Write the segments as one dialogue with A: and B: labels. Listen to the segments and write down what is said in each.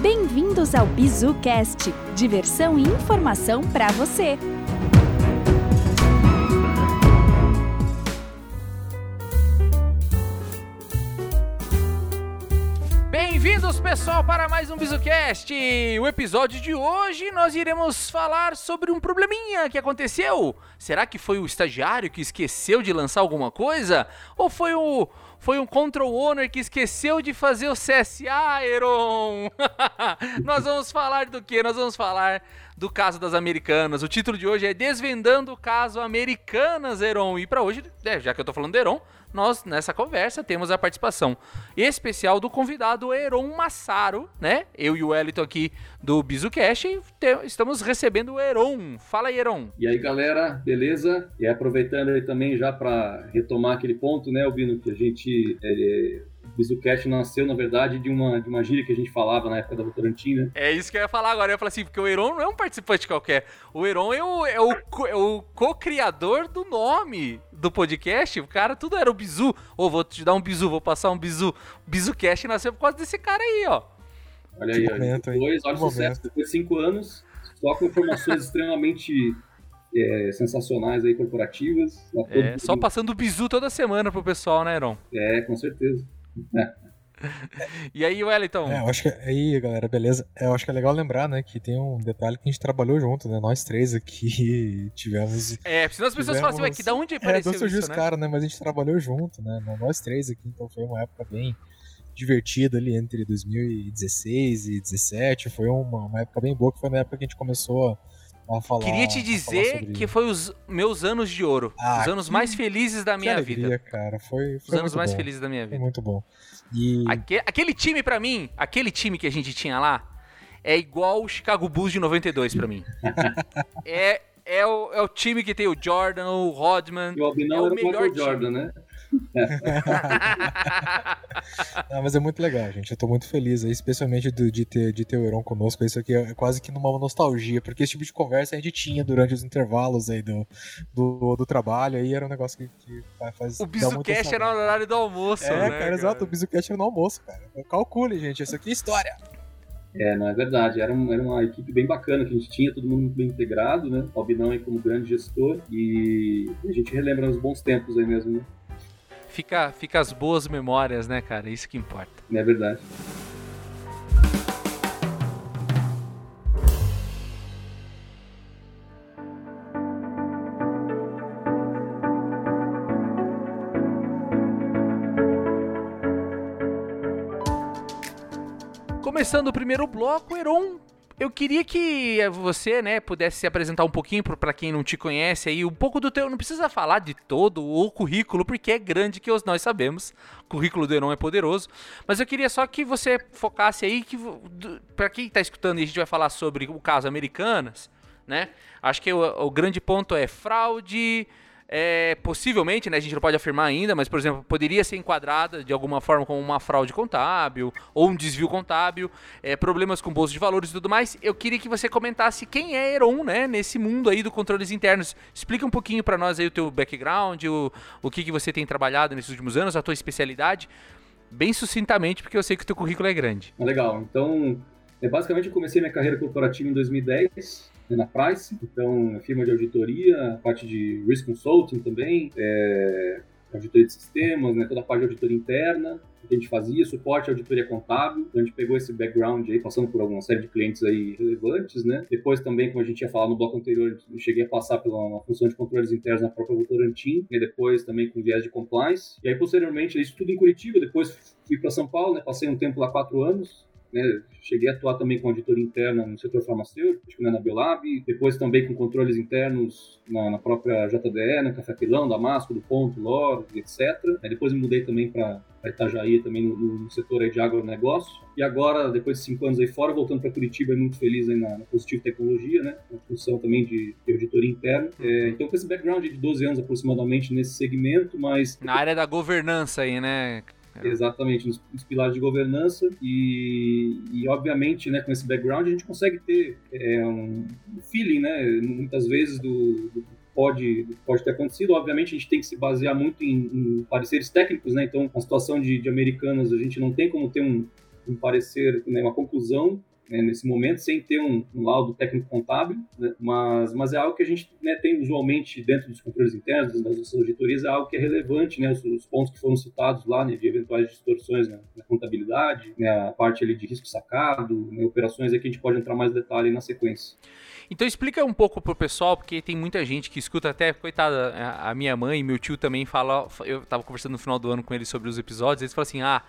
A: Bem-vindos ao BizuCast, diversão e informação para você.
B: Pessoal, para mais um BizuCast. O episódio de hoje nós iremos falar sobre um probleminha que aconteceu. Será que foi o estagiário que esqueceu de lançar alguma coisa? Ou foi o foi um control owner que esqueceu de fazer o CSA, Eron. nós vamos falar do que? Nós vamos falar do caso das Americanas. O título de hoje é Desvendando o caso Americanas, Eron. E para hoje, é, já que eu tô falando de Eron, nós nessa conversa temos a participação especial do convidado Eron Massaro, né? Eu e o Wellington aqui do BizuCast estamos recebendo o Eron. Fala aí, Eron.
C: E aí, galera, beleza? E aproveitando aí também já para retomar aquele ponto, né, Albino, que a gente é, o BizuCast nasceu, na verdade, de uma, de uma gíria que a gente falava na época da Votorantim, né?
B: É isso que eu ia falar agora. Eu ia falar assim, porque o Heron não é um participante qualquer. O Heron é o, é o, é o co-criador do nome do podcast. O cara, tudo era o Bizu. Ô, oh, vou te dar um Bizu, vou passar um Bizu. BizuCast nasceu por causa desse cara aí, ó.
C: Olha aí, olha. Depois, olha o sucesso. Depois de cinco anos, só com informações extremamente é, sensacionais aí, corporativas.
B: É, só passando o bizu toda semana pro pessoal, né, Heron?
C: É, com certeza
B: e aí, Wellington?
D: É, eu acho que aí, galera, beleza. É, eu acho que é legal lembrar, né, que tem um detalhe que a gente trabalhou junto, né? Nós três aqui tivemos.
B: É, senão as pessoas falam assim, que da onde apareceu
D: é, surgiu
B: isso,
D: né? cara, né? Mas a gente trabalhou junto, né? Nós três aqui, então foi uma época bem divertida ali entre 2016 e 2017. Foi uma, uma época bem boa, que foi na época que a gente começou a Falar,
B: Queria te dizer que foi os meus anos de ouro. Ah, os anos que... mais felizes da minha
D: alegria,
B: vida.
D: cara. Foi,
B: foi
D: os
B: anos mais
D: bom.
B: felizes da minha vida.
D: Foi muito bom.
B: E... Aquele, aquele time para mim, aquele time que a gente tinha lá, é igual o Chicago Bulls de 92 para mim. é, é, o, é o time que tem o Jordan, o Rodman.
C: E o Albinão é o melhor o Jordan, né?
D: Não, mas é muito legal, gente. Eu tô muito feliz aí, especialmente do, de, ter, de ter o Heron conosco. Isso aqui é quase que numa nostalgia, porque esse tipo de conversa a gente tinha durante os intervalos aí do, do, do trabalho. Aí era um negócio que, que faz.
B: O Bizucast era no horário do almoço,
D: é,
B: né? Cara,
D: cara, exato. O Bizucast era no almoço, cara. Calcule, gente. Isso aqui é história.
C: É, não é verdade. Era, um, era uma equipe bem bacana que a gente tinha, todo mundo bem integrado, né? O Albinão aí como grande gestor e a gente relembra os bons tempos aí mesmo, né?
B: Fica, fica as boas memórias, né, cara? Isso que importa.
C: É verdade.
B: Começando o primeiro bloco, Heron eu queria que você, né, pudesse se apresentar um pouquinho para quem não te conhece aí, um pouco do teu, não precisa falar de todo o currículo, porque é grande que nós sabemos. O currículo do Heron é poderoso, mas eu queria só que você focasse aí que para quem está escutando, a gente vai falar sobre o caso Americanas, né? Acho que o, o grande ponto é fraude, é, possivelmente, né, a gente não pode afirmar ainda, mas, por exemplo, poderia ser enquadrada de alguma forma como uma fraude contábil ou um desvio contábil, é, problemas com bolsa de valores e tudo mais. Eu queria que você comentasse quem é Heron, né, nesse mundo aí do controles internos. Explica um pouquinho para nós aí o teu background, o, o que, que você tem trabalhado nesses últimos anos, a tua especialidade, bem sucintamente, porque eu sei que o teu currículo é grande.
C: Legal. Então, é, basicamente, eu comecei minha carreira corporativa em 2010 na Price, então firma de auditoria, parte de risk consulting também, é, auditoria de sistemas, né, toda a parte de auditoria interna, que a gente fazia, suporte à auditoria contábil, então a gente pegou esse background aí, passando por alguma série de clientes aí relevantes, né, depois também, como a gente ia falar no bloco anterior, eu cheguei a passar pela função de controles internos na própria Votorantim, e depois também com viés de compliance, e aí posteriormente, isso tudo em Curitiba, depois fui para São Paulo, né, passei um tempo lá, quatro anos, né, cheguei a atuar também com auditoria interna no setor farmacêutico, que na Biolab, depois também com controles internos na, na própria JDE, no Café Pilão, Damasco, do Ponto, LOR, etc. Aí depois me mudei também para Itajaí, também no, no setor aí de agronegócio. E agora, depois de cinco anos aí fora, voltando para Curitiba, muito feliz aí na, na Positivo Tecnologia, né, na função também de, de auditoria interna. É, então, com esse background de 12 anos aproximadamente nesse segmento, mas...
B: Na área da governança aí, né?
C: É. Exatamente, nos, nos, pilares de governança e, e, obviamente, né, com esse background a gente consegue ter é, um feeling, né, muitas vezes do, do, pode, pode ter acontecido. Obviamente, a gente tem que se basear muito em, em pareceres técnicos, né? Então, a situação de, de americanas, a gente não tem como ter um, um parecer, né, uma conclusão né, nesse momento, sem ter um, um laudo técnico contábil, né, mas, mas é algo que a gente né, tem usualmente dentro dos controles internos, das nossas auditorias, é algo que é relevante, né, os, os pontos que foram citados lá, né, de eventuais distorções na, na contabilidade, né, a parte ali de risco sacado, né, operações que a gente pode entrar mais detalhe na sequência.
B: Então explica um pouco pro pessoal, porque tem muita gente que escuta até, coitada, a minha mãe e meu tio também fala, eu tava conversando no final do ano com eles sobre os episódios, eles falam assim, ah,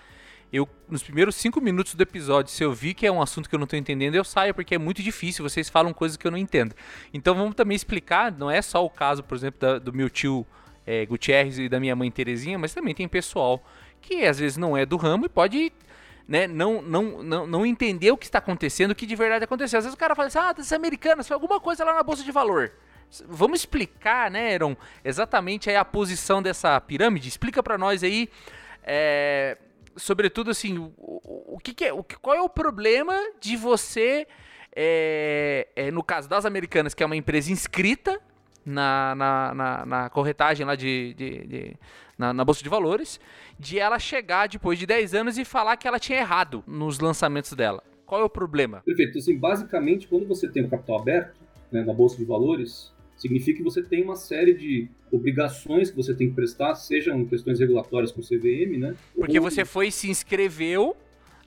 B: eu, nos primeiros cinco minutos do episódio, se eu vi que é um assunto que eu não estou entendendo, eu saio, porque é muito difícil, vocês falam coisas que eu não entendo. Então vamos também explicar, não é só o caso, por exemplo, da, do meu tio é, Gutierrez e da minha mãe Terezinha, mas também tem pessoal que às vezes não é do ramo e pode né, não, não, não, não entender o que está acontecendo, o que de verdade aconteceu. Às vezes o cara fala assim, ah, das americanas, foi alguma coisa lá na Bolsa de Valor. Vamos explicar, né, Aaron, exatamente aí a posição dessa pirâmide? Explica para nós aí é, sobretudo assim, o, o, que, que, é, o, qual é o problema de você, é, é, no caso das Americanas, que é uma empresa inscrita na, na, na, na corretagem lá de, de, de na, na, Bolsa de Valores, de ela chegar depois de 10 anos e falar que ela tinha errado nos lançamentos dela. Qual é o problema?
C: Perfeito. Assim, basicamente, quando você tem o capital aberto né, na Bolsa de Valores, significa que você tem uma série de obrigações que você tem que prestar, sejam questões regulatórias com o CVM, né?
B: Porque ou... você foi se inscreveu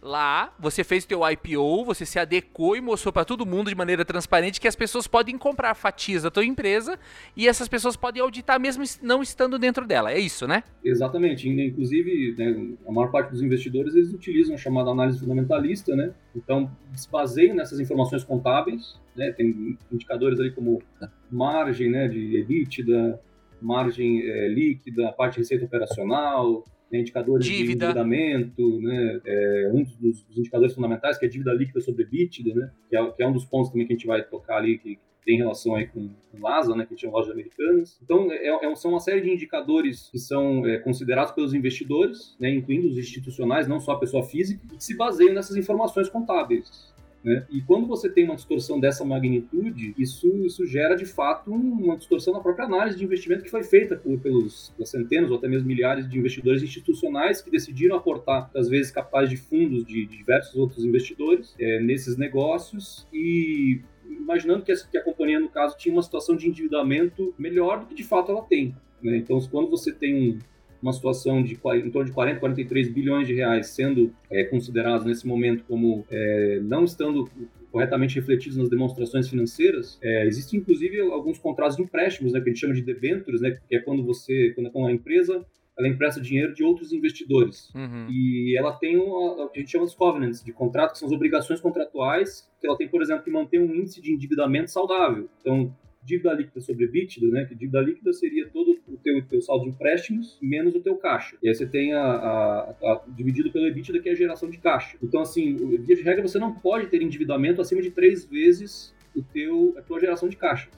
B: lá, você fez o teu IPO, você se adequou e mostrou para todo mundo de maneira transparente que as pessoas podem comprar fatias da tua empresa e essas pessoas podem auditar mesmo não estando dentro dela. É isso, né?
C: Exatamente. Inclusive, né, a maior parte dos investidores eles utilizam a chamada análise fundamentalista, né? Então, se baseiam nessas informações contábeis, né? Tem indicadores ali como margem, né, de EBITDA, margem é, líquida, parte de receita operacional, né, indicadores dívida. de endividamento, né, é, um dos, dos, indicadores fundamentais que é a dívida líquida sobre EBITDA, né, que é, que é, um dos pontos também que a gente vai tocar ali, que, tem relação aí com, com LASA, né, que a gente chama lojas americanas. Então, é, é, são uma série de indicadores que são é, considerados pelos investidores, né, incluindo os institucionais, não só a pessoa física, que se baseiam nessas informações contábeis. Né? E quando você tem uma distorção dessa magnitude, isso, isso gera de fato uma distorção na própria análise de investimento que foi feita por, pelos centenas ou até mesmo milhares de investidores institucionais que decidiram aportar, às vezes, capitais de fundos de, diversos outros investidores é, nesses negócios e imaginando que a, que a, companhia, no caso, tinha uma situação de endividamento melhor do que de fato ela tem. Né? Então, quando você tem uma situação de em torno de 40, 43 bilhões de reais sendo é, considerados nesse momento como é, não estando corretamente refletidos nas demonstrações financeiras, é, existem inclusive alguns contratos de empréstimos, né, que a gente chama de debentures, né, que é quando você, quando uma empresa ela empresta dinheiro de outros investidores. Uhum. E ela tem o que a gente chama de covenants, de contrato, que são as obrigações contratuais, que ela tem, por exemplo, que manter um índice de endividamento saudável. Então, dívida líquida sobre EBITDA, né? Que dívida líquida seria todo o teu, teu saldo de empréstimos menos o teu caixa. E aí você tem a, a, a, dividido pelo EBITDA, que é a geração de caixa. Então, assim, via de regra, você não pode ter endividamento acima de três vezes o teu, a tua geração de caixa.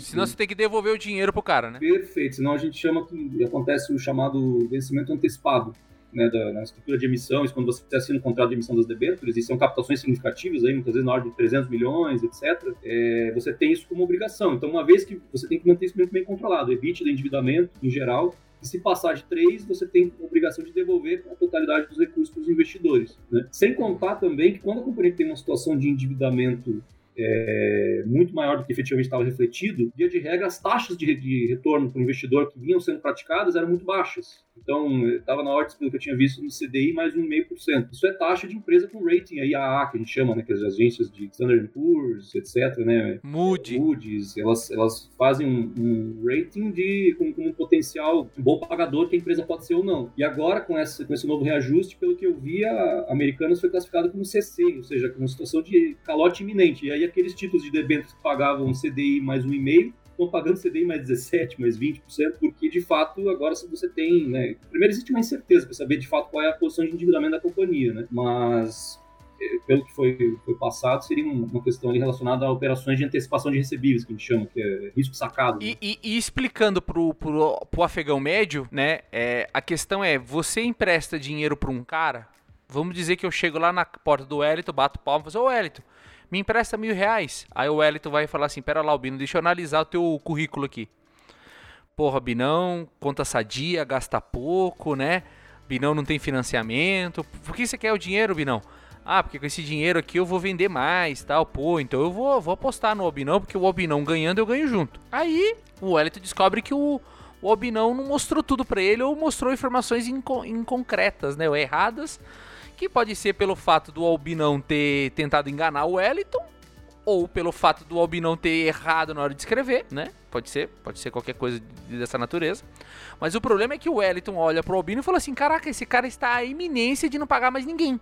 B: Senão você tem que devolver o dinheiro pro cara, né?
C: Perfeito, senão a gente chama que acontece o chamado vencimento antecipado né, da, na estrutura de emissão, isso quando você assina o contrato de emissão das debêntures, e são captações significativas, aí, muitas vezes na ordem de 300 milhões, etc., é, você tem isso como obrigação. Então, uma vez que você tem que manter isso muito bem controlado, evite o endividamento em geral, e se passar de 3, você tem a obrigação de devolver a totalidade dos recursos para os investidores. Né? Sem contar também que quando a companhia tem uma situação de endividamento é, muito maior do que efetivamente estava refletido, via de regra, as taxas de, de retorno para o investidor que vinham sendo praticadas eram muito baixas. Então, estava na ordem, pelo que eu tinha visto, no CDI mais 1,5%. Isso é taxa de empresa com rating, aí AA, que a gente chama, né, que as agências de Standard Poor's, etc., né,
B: Moody.
C: Moody's, elas, elas fazem um, um rating de, com, com, um potencial bom pagador que a empresa pode ser ou não. E agora, com, essa, com esse novo reajuste, pelo que eu vi, a Americanas foi classificada como CC, ou seja, com uma situação de calote iminente. E aí aqueles títulos de debêntures que pagavam CDI mais 1,5% estão pagando CDI mais 17%, mais 20%, porque de fato agora se você tem, né, primeiro existe uma incerteza para saber de fato qual é a posição de endividamento da companhia, né, mas eh, pelo que foi, foi passado, seria uma questão ali relacionada a operações de antecipação de recebíveis, que a gente chama, que é risco sacado.
B: Né? E, e, e, explicando pro, pro, pro afegão médio, né, é, a questão é, você empresta dinheiro para um cara, vamos dizer que eu chego lá na porta do Wellington, bato palma e falo, ô Wellington, me empresta mil reais. Aí o Wellington vai falar assim, pera lá, Albino, deixa eu analisar o teu currículo aqui. porra, Binão, conta sadia, gasta pouco, né? Binão não tem financiamento. Por que você quer o dinheiro, Binão? Ah, porque com esse dinheiro aqui eu vou vender mais, tal. Pô, então eu vou, vou apostar no Albinão, porque o Albinão ganhando eu ganho junto. Aí o Wellington descobre que o, o Albinão não mostrou tudo para ele ou mostrou informações inco inconcretas, né? Erradas. Que pode ser pelo fato do Albinão ter tentado enganar o Wellington ou pelo fato do Albinão ter errado na hora de escrever, né? Pode ser, pode ser qualquer coisa dessa natureza. Mas o problema é que o Wellington olha pro Albino e fala assim: caraca, esse cara está à iminência de não pagar mais ninguém.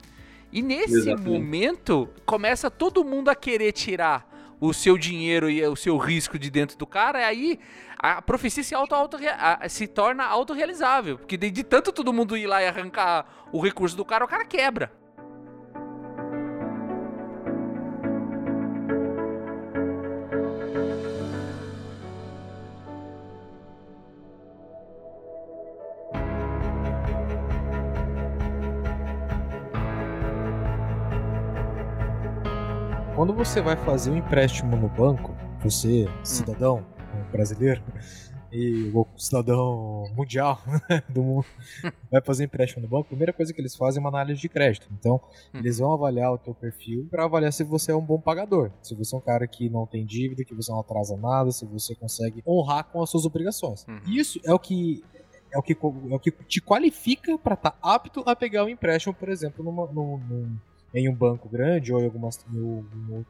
B: E nesse Exatamente. momento, começa todo mundo a querer tirar o seu dinheiro e o seu risco de dentro do cara, e aí a profecia se, auto, auto se torna autorrealizável. Porque de tanto todo mundo ir lá e arrancar o recurso do cara, o cara quebra.
D: Quando você vai fazer um empréstimo no banco, você, hum. cidadão brasileiro, e o cidadão mundial né, do mundo vai fazer empréstimo no banco, a primeira coisa que eles fazem é uma análise de crédito. Então, hum. eles vão avaliar o teu perfil para avaliar se você é um bom pagador, se você é um cara que não tem dívida, que você não atrasa nada, se você consegue honrar com as suas obrigações. Uhum. Isso é o que é o que, é o que te qualifica para estar tá apto a pegar um empréstimo, por exemplo, numa, num, em um banco grande ou em alguma, alguma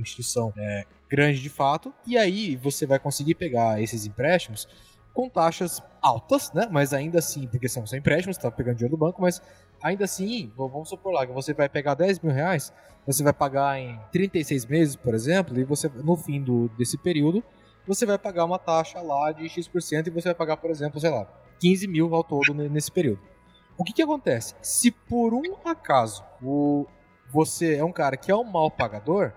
D: instituição é, grande de fato, e aí você vai conseguir pegar esses empréstimos com taxas altas, né? Mas ainda assim, porque são, são empréstimos, você tá pegando dinheiro do banco, mas ainda assim, vamos supor lá que você vai pegar 10 mil reais, você vai pagar em 36 meses, por exemplo, e você no fim do, desse período, você vai pagar uma taxa lá de X% e você vai pagar, por exemplo, sei lá, 15 mil ao todo nesse período. O que, que acontece? Se por um acaso o, você é um cara que é um mal pagador,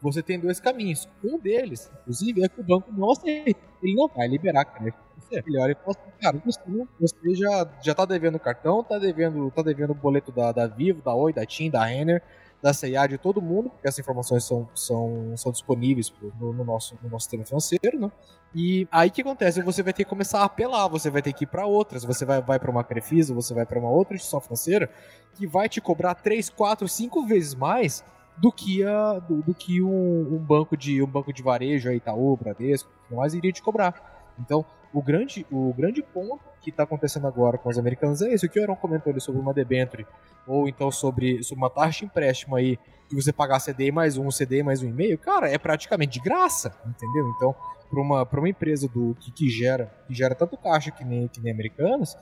D: você tem dois caminhos. Um deles, inclusive, é que o banco não aceita. Ele não vai liberar crédito você. Ele olha e fala assim, cara, você, você já, já tá devendo cartão, tá devendo, tá devendo o boleto da, da Vivo, da Oi, da TIM, da Renner, da CIA, de todo mundo, porque essas informações são, são, são disponíveis no, no, nosso, no nosso sistema financeiro, né? E aí o que acontece? Você vai ter que começar a apelar, você vai ter que ir para outras, você vai, vai para uma Crefisa, você vai para uma outra instituição financeira que vai te cobrar 3, 4, 5 vezes mais do que, a, do, do que um, um, banco de um banco de varejo, aí, Itaú, Bradesco, mais iria te cobrar. Então, o grande, o grande ponto que está acontecendo agora com os americanos é isso. O que o Aaron comentou ali sobre uma debenture, ou então sobre, sobre uma taxa de empréstimo aí, que você pagar CDI mais um, CDI mais um e meio, cara, é praticamente de graça, entendeu? Então, para uma, uma empresa do que, que, gera que gera tanto caixa que nem, que nem americanos,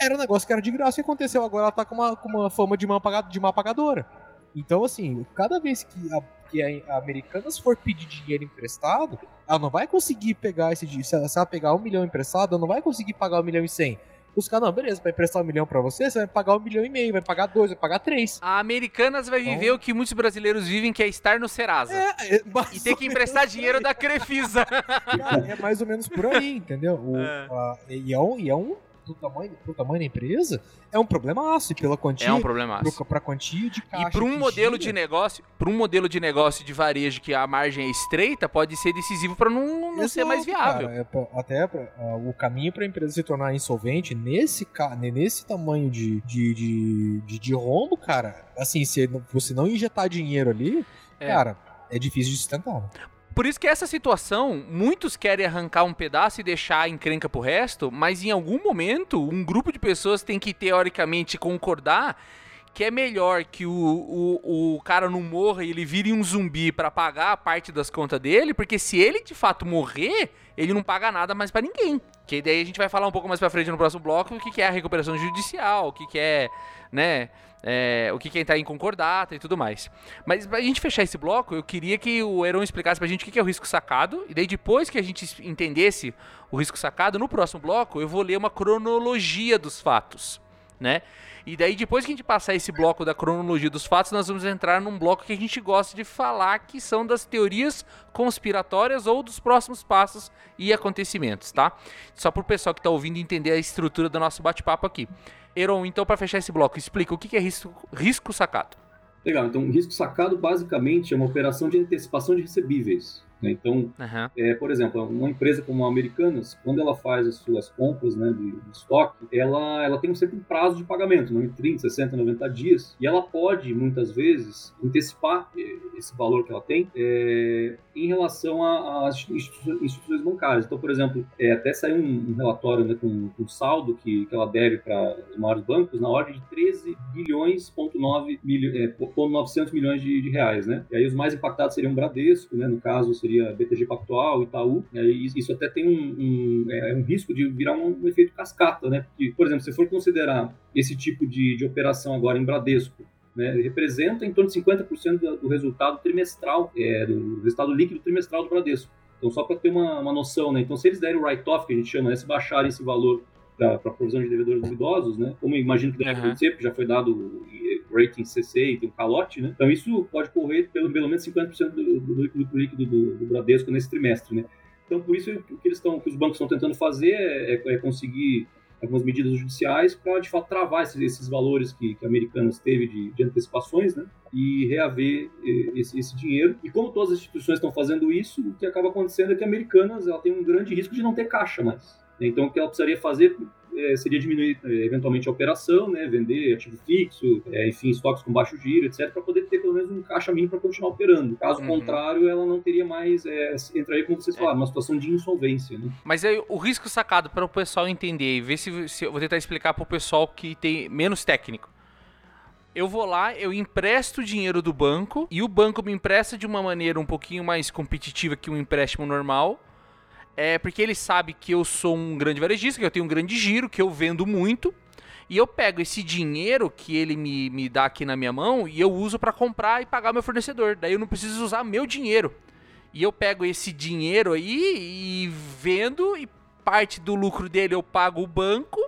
D: era um negócio que era de graça e aconteceu. Agora ela tá com uma, com uma fama de má, de má pagadora. Então, assim, cada vez que a, que a Americanas for pedir dinheiro emprestado, ela não vai conseguir pegar esse dinheiro. Se ela pegar um milhão emprestado, ela não vai conseguir pagar um milhão e cem. Os caras, não, beleza, vai emprestar um milhão pra você, você vai pagar um milhão e meio, vai pagar dois, vai pagar três.
B: A Americanas vai viver então... o que muitos brasileiros vivem, que é estar no Serasa. É, é e ter que emprestar dinheiro da Crefisa.
D: Cara, é mais ou menos por aí, entendeu? O, é. A, e, é um, e é um do tamanho, pro tamanho da empresa, é um problemaço. E pela quantia.
B: É um problemaço.
D: Pra quantia de caixa.
B: E para um modelo gira, de negócio, para um modelo de negócio de varejo que a margem é estreita, pode ser decisivo para não, não ser mais viável.
D: É pra, até pra, uh, o caminho para a empresa se tornar insolvente nesse, nesse tamanho de, de, de, de, de rombo, cara, assim, se você não injetar dinheiro ali, é. cara, é difícil de sustentar.
B: Por isso que essa situação, muitos querem arrancar um pedaço e deixar a encrenca pro resto, mas em algum momento, um grupo de pessoas tem que teoricamente concordar que é melhor que o, o, o cara não morra e ele vire um zumbi para pagar a parte das contas dele, porque se ele de fato morrer, ele não paga nada mais para ninguém. Que daí a gente vai falar um pouco mais pra frente no próximo bloco o que, que é a recuperação judicial, o que, que é, né, é, o que, que é entrar em concordata e tudo mais. Mas pra gente fechar esse bloco, eu queria que o Heron explicasse pra gente o que, é o risco sacado, e daí depois que a gente entendesse o risco sacado, no próximo bloco eu vou ler uma cronologia dos fatos, né? E daí, depois que a gente passar esse bloco da cronologia dos fatos, nós vamos entrar num bloco que a gente gosta de falar, que são das teorias conspiratórias ou dos próximos passos e acontecimentos, tá? Só para o pessoal que está ouvindo entender a estrutura do nosso bate-papo aqui. Eron, então, para fechar esse bloco, explica o que é risco, risco sacado.
C: Legal, então risco sacado basicamente é uma operação de antecipação de recebíveis. Né? Então,
B: Uhum.
C: é, por exemplo, uma empresa como a Americanas, quando ela faz as suas compras né, de, de estoque, ela, ela tem sempre um prazo de pagamento, né, 30, 60, 90 dias, e ela pode, muitas vezes, antecipar eh, esse valor que ela tem é, em relação às instituições bancárias. Então, por exemplo, é, até saiu um, um relatório né, com, com saldo que, que ela deve para os maiores bancos na ordem de 13 bilhões, ponto 9 milho, é, ponto 900 milhões de, de reais, né? E aí os mais impactados seriam o Bradesco, né? No caso seria BTG Pactual, Itaú. Aí isso até tem um, um, é, um risco de virar um, um efeito cascata, né? Porque, por exemplo, se for considerar esse tipo de, de operação agora em Bradesco, né, representa em torno de 50% do, do resultado trimestral, é, do resultado líquido trimestral do Bradesco. Então, só para ter uma, uma noção, né? Então, se eles derem o write-off, que a gente chama, né? Se baixarem esse valor para a provisão de devedores duvidosos, né? Como eu imagino que deve
B: Aham.
C: acontecer, porque já foi dado rating CC e tem um calote, né? Então, isso pode correr pelo, pelo menos 50% do, do do líquido do, do Bradesco nesse trimestre, né? Então, por isso, o que, eles estão, que os bancos estão tentando fazer é, é- é conseguir algumas medidas judiciais para, de fato, travar esses, esses valores que, que a Americanas teve de, de antecipações, né? E reaver esse, esse dinheiro. E como todas as instituições estão fazendo isso, o que acaba acontecendo é que a Americanas ela tem um grande risco de não ter caixa mais. Então, o que ela precisaria fazer eh, seria diminuir eh, eventualmente a operação, né, vender ativo fixo, eh, enfim, estoques com baixo giro, etc, para poder ter pelo menos um caixa mínimo para continuar operando. Caso
B: Uhum.
C: contrário, ela não teria mais, eh, entraria, como vocês falaram, uma situação de insolvência. Né?
B: Mas aí o risco sacado para o pessoal entender e ver se, se eu vou tentar explicar para o pessoal que tem menos técnico. Eu vou lá, eu empresto o dinheiro do banco e o banco me empresta de uma maneira um pouquinho mais competitiva que um empréstimo normal. É porque ele sabe que eu sou um grande varejista, que eu tenho um grande giro, que eu vendo muito. E eu pego esse dinheiro que ele me, me dá aqui na minha mão e eu uso para comprar e pagar meu fornecedor. Daí eu não preciso usar meu dinheiro. E eu pego esse dinheiro aí e vendo e parte do lucro dele eu pago o banco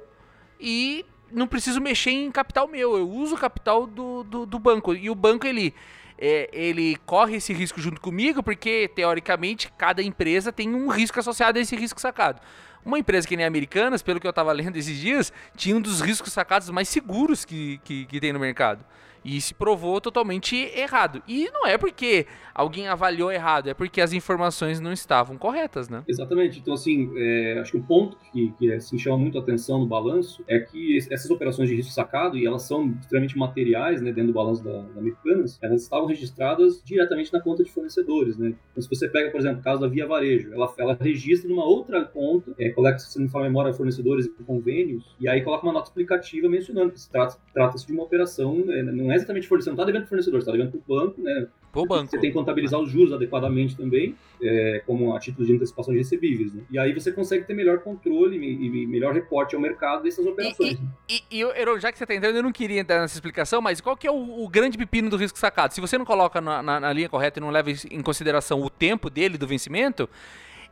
B: e não preciso mexer em capital meu. Eu uso o capital do, do, do banco. E o banco, ele, é, ele corre esse risco junto comigo porque, teoricamente, cada empresa tem um risco associado a esse risco sacado. Uma empresa que nem a Americanas, pelo que eu tava lendo esses dias, tinha um dos riscos sacados mais seguros que, que, que tem no mercado. E se provou totalmente errado. E não é porque alguém avaliou errado, é porque as informações não estavam corretas, né?
C: Exatamente. Então, assim, é, acho que um ponto que, que assim, chama muito a atenção no balanço é que es- essas operações de risco sacado, e elas são extremamente materiais, né, dentro do balanço da, da Americanas, elas estavam registradas diretamente na conta de fornecedores, né? Então, se você pega, por exemplo, o caso da Via Varejo, ela, ela registra numa outra conta, é, coloca, se não a memória, fornecedores e convênios, e aí coloca uma nota explicativa mencionando que se trata- trata-se de uma operação, né, não é exatamente fornecedor, não está devendo pro fornecedor, você está devendo para o banco, né?
B: Pro banco.
C: Você tem que contabilizar os juros adequadamente também, é, como a título de antecipação de recebíveis. Né? E aí você consegue ter melhor controle e, e melhor reporte ao mercado dessas operações. né?
B: E, e eu, Heron, já que você tá entrando, eu não queria entrar nessa explicação, mas qual que é o, o grande pepino do risco sacado? Se você não coloca na, na- na linha correta e não leva em consideração o tempo dele do vencimento,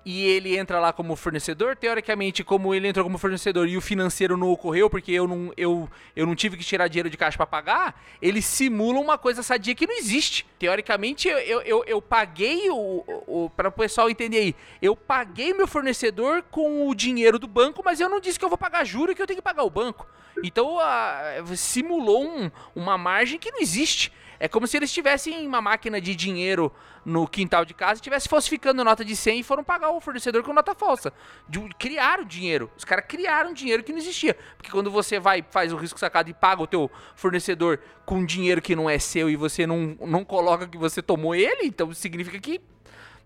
B: e ele entra lá como fornecedor, teoricamente, como ele entrou como fornecedor e o financeiro não ocorreu porque eu não, eu, eu não tive que tirar dinheiro de caixa para pagar, ele simula uma coisa sadia que não existe. Teoricamente, eu, eu, eu, eu paguei o, o, para o pessoal entender aí, eu paguei meu fornecedor com o dinheiro do banco, mas eu não disse que eu vou pagar juro que eu tenho que pagar o banco. Então, a- simulou um- uma margem que não existe. É como se eles tivessem uma máquina de dinheiro no quintal de casa e estivesse falsificando nota de 100 e foram pagar o fornecedor com nota falsa. De- criaram dinheiro. Os caras criaram dinheiro que não existia. Porque quando você vai, faz o risco sacado e paga o teu fornecedor com dinheiro que não é seu e você não, não coloca que você tomou ele, então significa que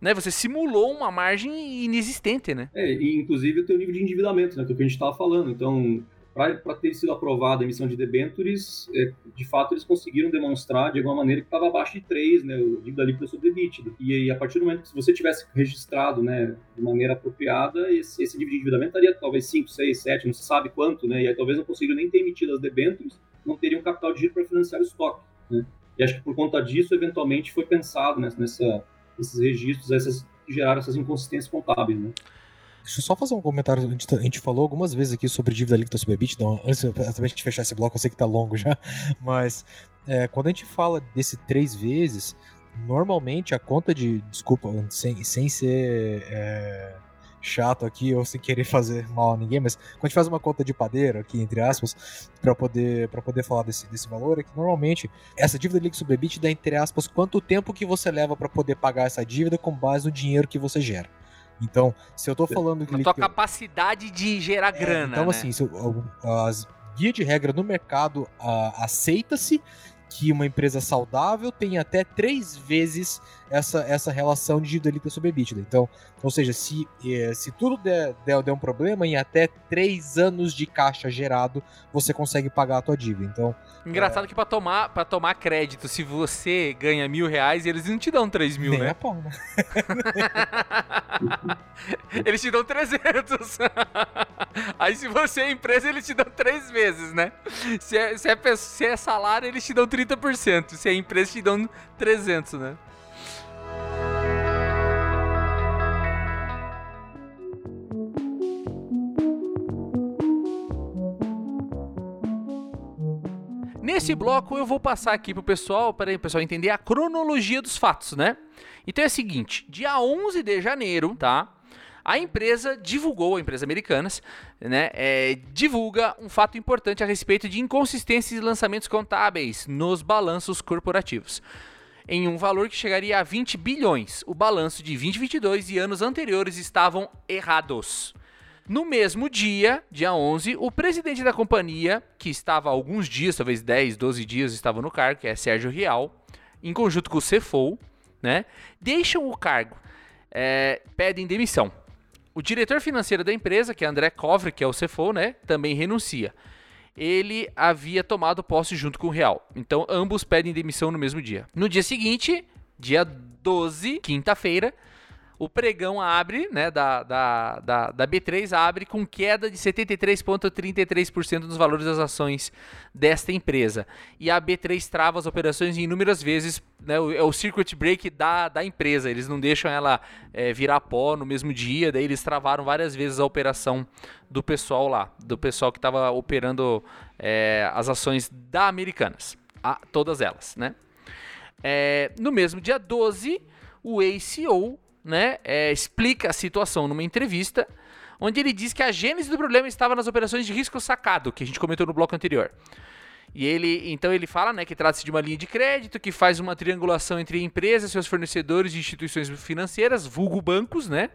B: né, você simulou uma margem inexistente, né?
C: É, e inclusive o teu nível de endividamento, né, que é o que a gente estava falando. Então, para ter sido aprovada a emissão de debêntures, é, de fato eles conseguiram demonstrar de alguma maneira que estava abaixo de 3, né, o dívida líquida sobre EBITDA. E aí, a partir do momento que se você tivesse registrado né, de maneira apropriada, esse, esse nível de endividamento estaria talvez 5, 6, 7, não se sabe quanto, né, e aí talvez não conseguiram nem ter emitido as debêntures, não teriam capital de giro para financiar o estoque. Né. E acho que por conta disso, eventualmente, foi pensado né, nessa, nesses registros, essas, que geraram essas inconsistências contábeis. Né.
D: Deixa eu só fazer um comentário. A gente, tá- a gente falou algumas vezes aqui sobre dívida líquida sobre EBITDA. Então, antes de da gente fechar esse bloco, eu sei que tá longo já. Mas é, quando a gente fala desse três vezes, normalmente a conta de. Desculpa, sem, sem ser. é, chato aqui, eu sem querer fazer mal a ninguém, mas quando a gente faz uma conta de padeiro aqui, entre aspas, para poder, poder falar desse, desse valor, é que normalmente essa dívida líquida sobre EBITDA, entre aspas, quanto tempo que você leva para poder pagar essa dívida com base no dinheiro que você gera. Então, se eu tô falando que.
B: A tua capacidade de gerar é, grana.
D: Então,
B: né?
D: assim, se, as guia de regra no mercado uh, aceita-se que uma empresa saudável tem até três vezes essa, essa relação de dívida líquida sobre EBITDA. Então, ou seja, se, eh, se tudo der, der, der, um problema, em até três anos de caixa gerado, você consegue pagar a tua dívida. Então,
B: Engraçado é... que para tomar, pra tomar crédito, se você ganha mil reais, eles não te dão três mil,
D: Nem
B: né?
D: A pau, né?
B: eles te dão 300. Aí se você é empresa, eles te dão três vezes, né? Se é, se é, se é salário, eles te dão 30%. Se é empresa, te dão 300, né? Nesse bloco eu vou passar aqui pro pessoal, para o pessoal entender a cronologia dos fatos, né? Então é o seguinte, dia 11 de janeiro, tá? A empresa divulgou, a empresa Americanas, né, é, divulga um fato importante a respeito de inconsistências e lançamentos contábeis nos balanços corporativos. Em um valor que chegaria a 20 bilhões. O balanço de 2022 e anos anteriores estavam errados. No mesmo dia, dia 11, o presidente da companhia, que estava há alguns dias, talvez 10, 12 dias, estava no cargo, que é Sérgio Rial, em conjunto com o CFO, né, deixam o cargo, é, pedem demissão. O diretor financeiro da empresa, que é André Covre, que é o CFO, né, também renuncia. Ele havia tomado posse junto com o Real. Então, ambos pedem demissão no mesmo dia. No dia seguinte, dia 12, quinta-feira, o pregão abre, né, da, da, da, da B3 abre com queda de 73,33% nos valores das ações desta empresa. E a B3 trava as operações inúmeras vezes, né, é o circuit break da, da empresa, eles não deixam ela é, virar pó no mesmo dia, daí eles travaram várias vezes a operação do pessoal lá, do pessoal que estava operando é, as ações da Americanas, a, todas elas, né. É, no mesmo dia 12, o ACO né, é, explica a situação numa entrevista, onde ele diz que a gênese do problema estava nas operações de risco sacado, que a gente comentou no bloco anterior. E ele, então ele fala, né, que trata-se de uma linha de crédito que faz uma triangulação entre empresas, seus fornecedores e instituições financeiras, vulgo bancos, né?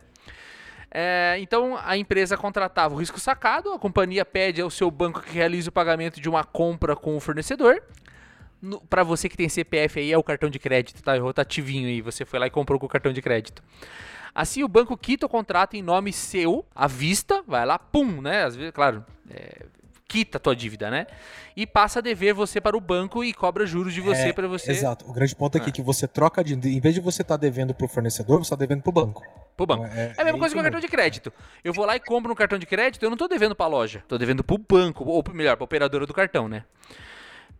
B: É, então a empresa contratava o risco sacado, a companhia pede ao seu banco que realize o pagamento de uma compra com o fornecedor para você que tem CPF aí, é o cartão de crédito, tá? É rotativinho aí, você foi lá e comprou com o cartão de crédito. Assim, o banco quita o contrato em nome seu, à vista, vai lá, pum, né? Às vezes, claro, é, quita a tua dívida, né? E passa a dever você para o banco e cobra juros de você é, para você.
D: Exato. O grande ponto aqui é ah. que você troca de. Em vez de você estar tá devendo para o fornecedor, você está devendo para o banco.
B: Pro banco. Então, é, é, a mesma é coisa que o cartão de crédito. Eu vou lá e compro um cartão de crédito, eu não estou devendo para a loja, estou devendo para o banco, ou melhor, para a operadora do cartão, né?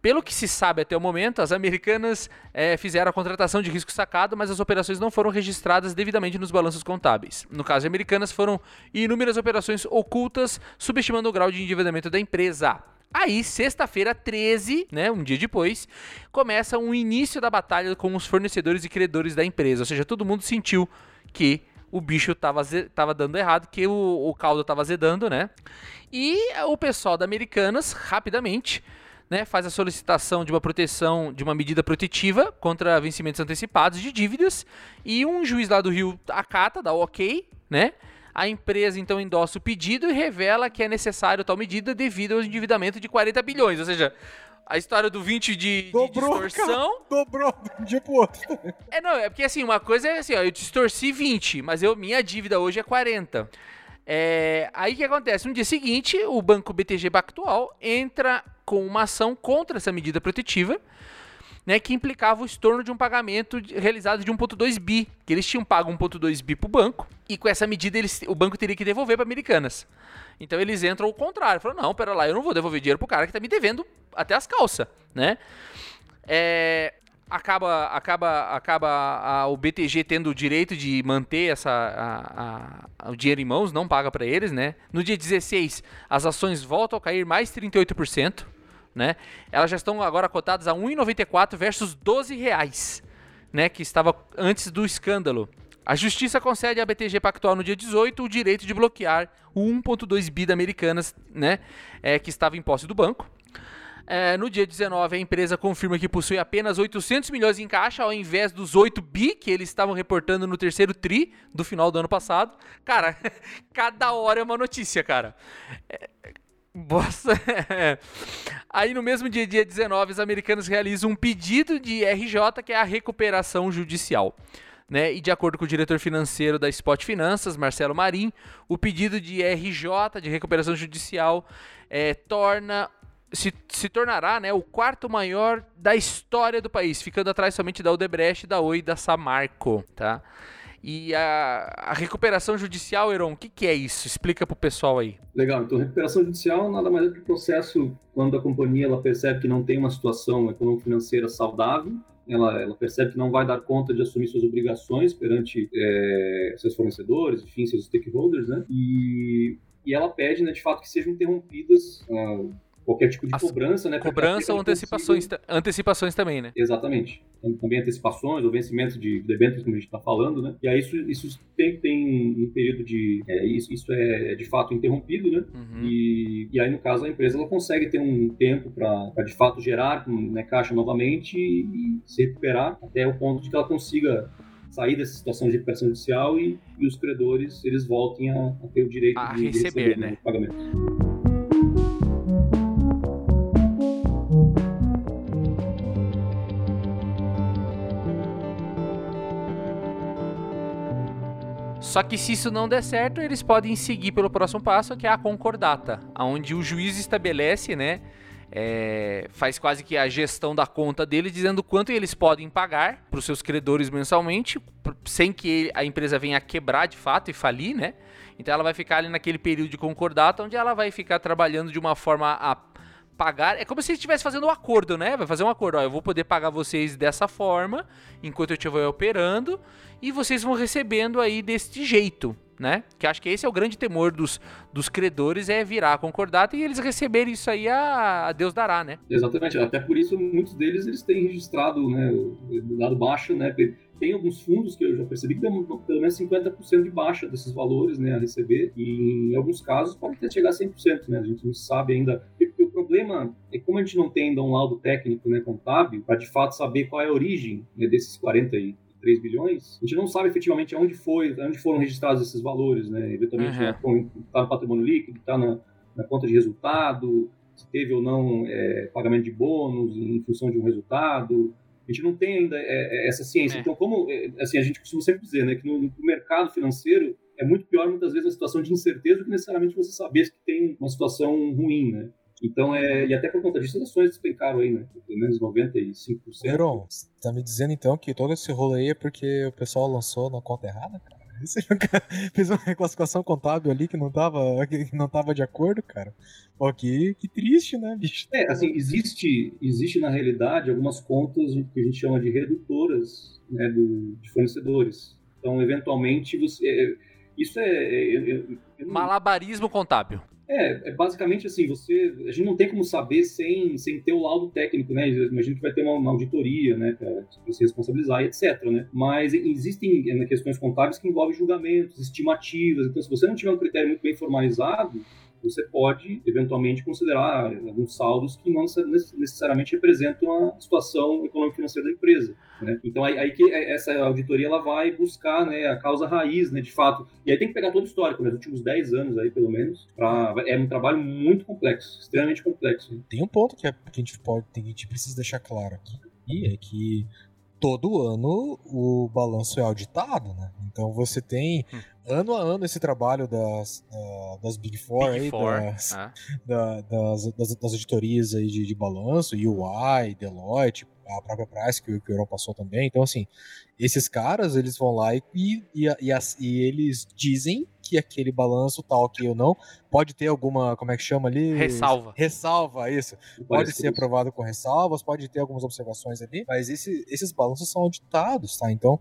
B: Pelo que se sabe até o momento, as americanas é, fizeram a contratação de risco sacado, mas as operações não foram registradas devidamente nos balanços contábeis. No caso de americanas, foram inúmeras operações ocultas, subestimando o grau de endividamento da empresa. Aí, sexta-feira, 13, né, um dia depois, começa o início da batalha com os fornecedores e credores da empresa. Ou seja, todo mundo sentiu que o bicho estava tava dando errado, que o, o caldo estava azedando, né? E o pessoal da Americanas, rapidamente, né, faz a solicitação de uma proteção, de uma medida protetiva contra vencimentos antecipados de dívidas e um juiz lá do Rio acata, dá ok, né? A empresa então endossa o pedido e revela que é necessário tal medida devido ao endividamento de 40 bilhões, ou seja, a história do 20 de, dobrou, de distorção.
D: Cara, dobrou de um dia pro outro.
B: É, não, é porque assim, uma coisa é assim, ó, eu distorci 20, mas eu, minha dívida hoje é 40. É, aí que acontece? No dia seguinte, o banco BTG Pactual entra com uma ação contra essa medida protetiva, né, que implicava o estorno de um pagamento realizado de 1.2 bi, que eles tinham pago 1.2 bi para o banco, e com essa medida eles, o banco teria que devolver para Americanas. Então eles entram ao contrário, falam, não, pera lá, eu não vou devolver dinheiro pro cara que está me devendo até as calças, né? É, acaba acaba acaba a, o BTG tendo o direito de manter essa a, a, o dinheiro em mãos, não paga para eles, né? No dia 16, as ações voltam a cair mais 38% né? Elas já estão agora cotadas a 1,94 versus 12 reais, né? Que estava antes do escândalo. A justiça concede à BTG Pactual no dia 18 o direito de bloquear o 1,2 bi da Americanas, né, é, que estava em posse do banco. É, no dia 19, a empresa confirma que possui apenas 800 milhões em caixa, ao invés dos 8 bi que eles estavam reportando no terceiro TRI do final do ano passado. Cara, cada hora é uma notícia, cara. É, Bosta. Aí no mesmo dia, dia 19, os americanos realizam um pedido de RJ, que é a recuperação judicial. Né? E de acordo com o diretor financeiro da Spot Finanças, Marcelo Marim, o pedido de RJ, de recuperação judicial, é, torna se, se tornará né, o quarto maior da história do país, ficando atrás somente da Odebrecht, da Oi e da Samarco, tá? E a, a recuperação judicial, Heron, o que, que, é isso? Explica para o pessoal aí.
C: Legal, então recuperação judicial nada mais é do que o processo quando a companhia ela percebe que não tem uma situação econômico-financeira saudável, ela, ela, percebe que não vai dar conta de assumir suas obrigações perante é, seus fornecedores, enfim, seus stakeholders, né? E, e ela pede, né, de fato, que sejam interrompidas uh, qualquer tipo de As cobrança, né?
B: Cobrança ou antecipações, antecipações também, né?
C: Exatamente. Também antecipações ou vencimento de debêntures, como a gente está falando, né? E aí isso, isso tem, tem um período de... É, isso, isso é de fato interrompido, né? Uhum. E, e aí, no caso, a empresa ela consegue ter um tempo para de fato gerar né, caixa novamente e, e se recuperar até o ponto de que ela consiga sair dessa situação de recuperação judicial e, e os credores eles voltem a, a ter o direito
B: a
C: de,
B: receber,
C: de receber
B: né?
C: o pagamento.
B: Só que se isso não der certo, eles podem seguir pelo próximo passo, que é a concordata, onde o juiz estabelece, né, é, faz quase que a gestão da conta deles, dizendo quanto eles podem pagar para os seus credores mensalmente, sem que a empresa venha quebrar de fato e falir, né? Então ela vai ficar ali naquele período de concordata, onde ela vai ficar trabalhando de uma forma a pagar. É como se estivesse fazendo um acordo, né? Vai fazer um acordo. Ó, eu vou poder pagar vocês dessa forma enquanto eu estiver operando e vocês vão recebendo aí deste jeito, né? Que acho que esse é o grande temor dos, dos credores é virar a concordata e eles receberem isso aí a, a Deus dará, né?
C: Exatamente. Até por isso muitos deles eles têm registrado, né, do lado baixo, né? Tem alguns fundos que eu já percebi que dão pelo menos 50% de baixa desses valores né, a receber, e em alguns casos pode até chegar a 100%, né? A gente não sabe ainda. Porque o problema é como a gente não tem ainda um laudo técnico né, contábil para de fato saber qual é a origem né, desses 43 bilhões, a gente não sabe efetivamente onde foi, onde foram registrados esses valores, né? Eventualmente está uhum. Tá no patrimônio líquido, está na, na, conta de resultado, se teve ou não é, pagamento de bônus em função de um resultado. A gente não tem ainda é, é essa ciência. É. Então, como é, assim, a gente costuma sempre dizer, né, que no, no, mercado financeiro é muito pior muitas vezes a situação de incerteza do que necessariamente você saber que tem uma situação ruim, né? Então, é, e até por conta disso, as ações despencaram aí, né? Pelo menos 95%.
D: Heron, você tá me dizendo então que todo esse rolê aí é porque o pessoal lançou na conta errada, cara? Você fez uma reclassificação contábil ali que não tava, que não tava de acordo, cara. Pô, que, que triste, né, bicho?
C: É, assim, existe, existe na realidade algumas contas que a gente chama de redutoras né, do, de fornecedores. Então, eventualmente, você. É, isso é. é
B: Malabarismo contábil.
C: É, é, basicamente assim, você, a gente não tem como saber sem, sem ter o laudo técnico, né? Imagina que vai ter uma, uma auditoria, né, para se responsabilizar e etc, né? Mas existem né, questões contábeis que envolvem julgamentos, estimativas, então se você não tiver um critério muito bem formalizado, você pode eventualmente considerar alguns saldos que não necessariamente representam a situação econômico-financeira da empresa. Né? Então aí, aí, que essa auditoria ela vai buscar né, a causa raiz, né, de fato. E aí tem que pegar todo o histórico, né, últimos 10 anos aí pelo menos. Pra, é um trabalho muito complexo, extremamente complexo. Né?
D: Tem um ponto que a gente pode, que a gente precisa deixar claro aqui, e é que todo ano o balanço é auditado, né? Então você tem hum. ano a ano esse trabalho das, das Big Four, Big aí, Four. Das, ah. da, das, das, das, auditorias aí de, de balanço, UI, Deloitte, a própria Price que, que o Euron passou também. Então, assim, esses caras, eles vão lá e, e, e, e, eles dizem que aquele balanço tal tá que ou não pode ter alguma, como é que chama ali?
B: Ressalva.
D: Ressalva, isso. Pode ser aprovado com ressalvas, pode ter algumas observações ali, mas esse, esses balanços são auditados, tá? Então,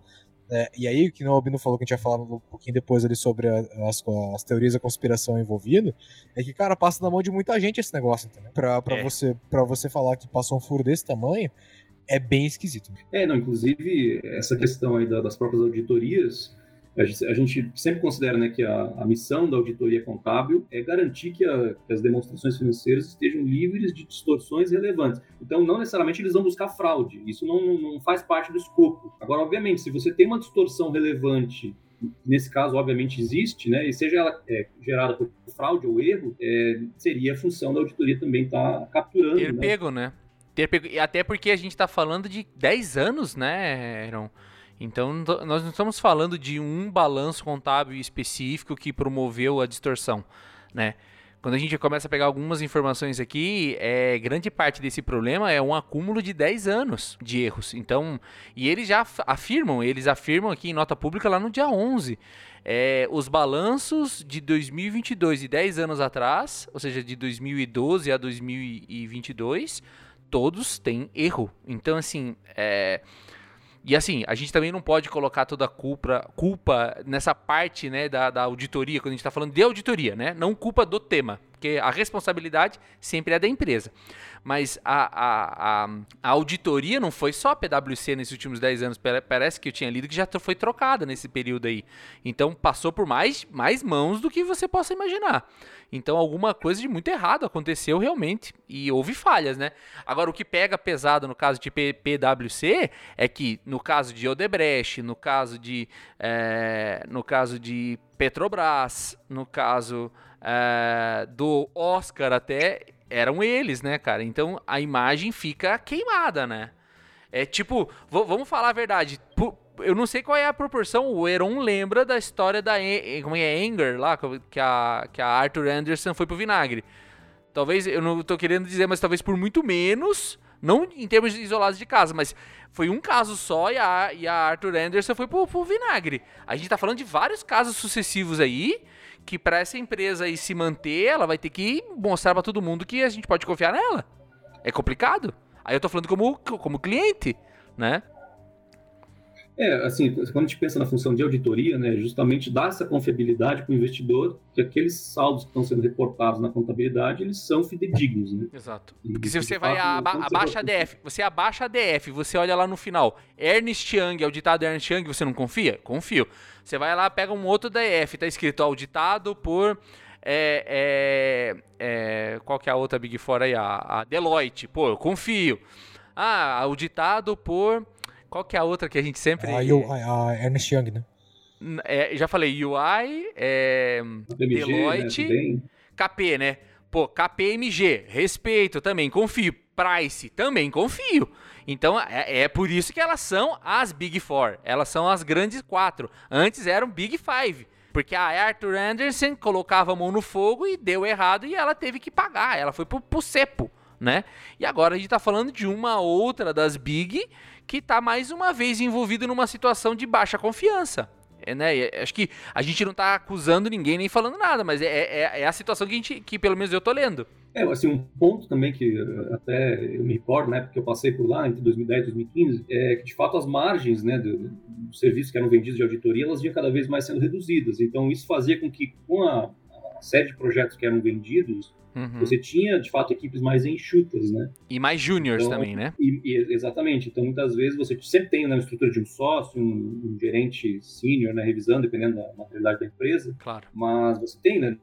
D: é, e aí, que o Albino falou que a gente ia falar um pouquinho depois ali sobre a, as, as, teorias da conspiração envolvida, é que, cara, passa na mão de muita gente esse negócio, entendeu? Pra, pra, é. você, pra você falar que passou um furo desse tamanho, é bem esquisito.
C: É, não, inclusive, essa questão aí das próprias auditorias, A gente, a gente sempre considera né, que a, a, missão da auditoria contábil é garantir que, a, que, as demonstrações financeiras estejam livres de distorções relevantes. Então, não necessariamente eles vão buscar fraude, isso não, não faz parte do escopo. Agora, obviamente, se você tem uma distorção relevante nesse caso, obviamente, existe, né? E seja ela é, gerada por fraude ou erro, é, seria a função da auditoria também estar tá capturando.
B: Ter né? pego, né? Ter pego. E até porque a gente está falando de 10 anos, né, Aaron? Então, nós não estamos falando de um balanço contábil específico que promoveu a distorção, né? Quando a gente começa a pegar algumas informações aqui, é, grande parte desse problema é um acúmulo de 10 anos de erros. Então, e eles já afirmam, eles afirmam aqui em nota pública lá no dia 11, é, os balanços de 2022 e 10 anos atrás, ou seja, de 2012 a 2022, todos têm erro. Então, assim, é, e assim, a gente também não pode colocar toda a culpa, culpa nessa parte né, da, da auditoria, quando a gente está falando de auditoria, né? Não culpa do tema, porque a responsabilidade sempre é da empresa. Mas a, a, a, a auditoria não foi só a PwC nesses últimos 10 anos, parece que eu tinha lido que já foi trocada nesse período aí. Então passou por mais, mais mãos do que você possa imaginar. Então alguma coisa de muito errado aconteceu realmente e houve falhas, né? Agora o que pega pesado no caso de PwC é que no caso de Odebrecht, no caso de, é, no caso de Petrobras, no caso é, do Oscar até, eram eles, né, cara? Então a imagem fica queimada, né? É tipo, vamos falar a verdade. Eu não sei qual é a proporção. O Heron lembra da história da como é Anger lá, que a, que a Arthur Anderson foi pro vinagre. Talvez, eu não tô querendo dizer, mas talvez por muito menos. Não em termos isolados de casa, mas foi um caso só e a, e a Arthur Anderson foi pro, pro vinagre. A gente tá falando de vários casos sucessivos aí que para essa empresa aí se manter, ela vai ter que mostrar para todo mundo que a gente pode confiar nela. É complicado. Aí eu tô falando como, como cliente, né?
C: É, assim, quando a gente pensa na função de auditoria, né, justamente dá essa confiabilidade para o investidor que aqueles saldos que estão sendo reportados na contabilidade, eles são fidedignos, né?
B: Exato. Porque se você vai aba abaixa a DF, você abaixa a DF, você olha lá no final, Ernest Young, auditado Ernest Young, você não confia? Confio. Você vai lá, pega um outro DF, tá escrito auditado por... É, é, é, qual que é a outra Big Four aí? A, a Deloitte. Pô, eu confio. Ah, auditado por qual que é a outra que a gente sempre.
D: A, a, a Ernest Young, né?
B: É, já falei UI, é, Deloitte, né? KP, né? Pô, KPMG, respeito também, confio. Price, também confio. Então é, é, por isso que elas são as Big Four. Elas são as grandes quatro. Antes eram Big Five. Porque a Arthur Anderson colocava a mão no fogo e deu errado e ela teve que pagar. Ela foi pro, pro cepo, né? E agora a gente tá falando de uma outra das Big que está mais uma vez envolvido numa situação de baixa confiança. É, né? Acho que a gente não está acusando ninguém nem falando nada, mas é, é, é, a situação que, gente, que pelo menos eu estou lendo.
C: É, assim, um ponto também que até eu me recordo, né, porque eu passei por lá entre 2010 e 2015, é que de fato as margens, né, do, do serviço que eram vendidos de auditoria, elas vinham cada vez mais sendo reduzidas. Então isso fazia com que com a, a série de projetos que eram vendidos, Uhum. Você tinha, de fato, equipes mais enxutas, né?
B: E mais júniores então, também, né?
C: E, e, exatamente. Então, muitas vezes, você sempre tem né, uma estrutura de um sócio, um, um gerente sênior, né, revisando, dependendo da materialidade da empresa.
B: Claro.
C: Mas você tem, né,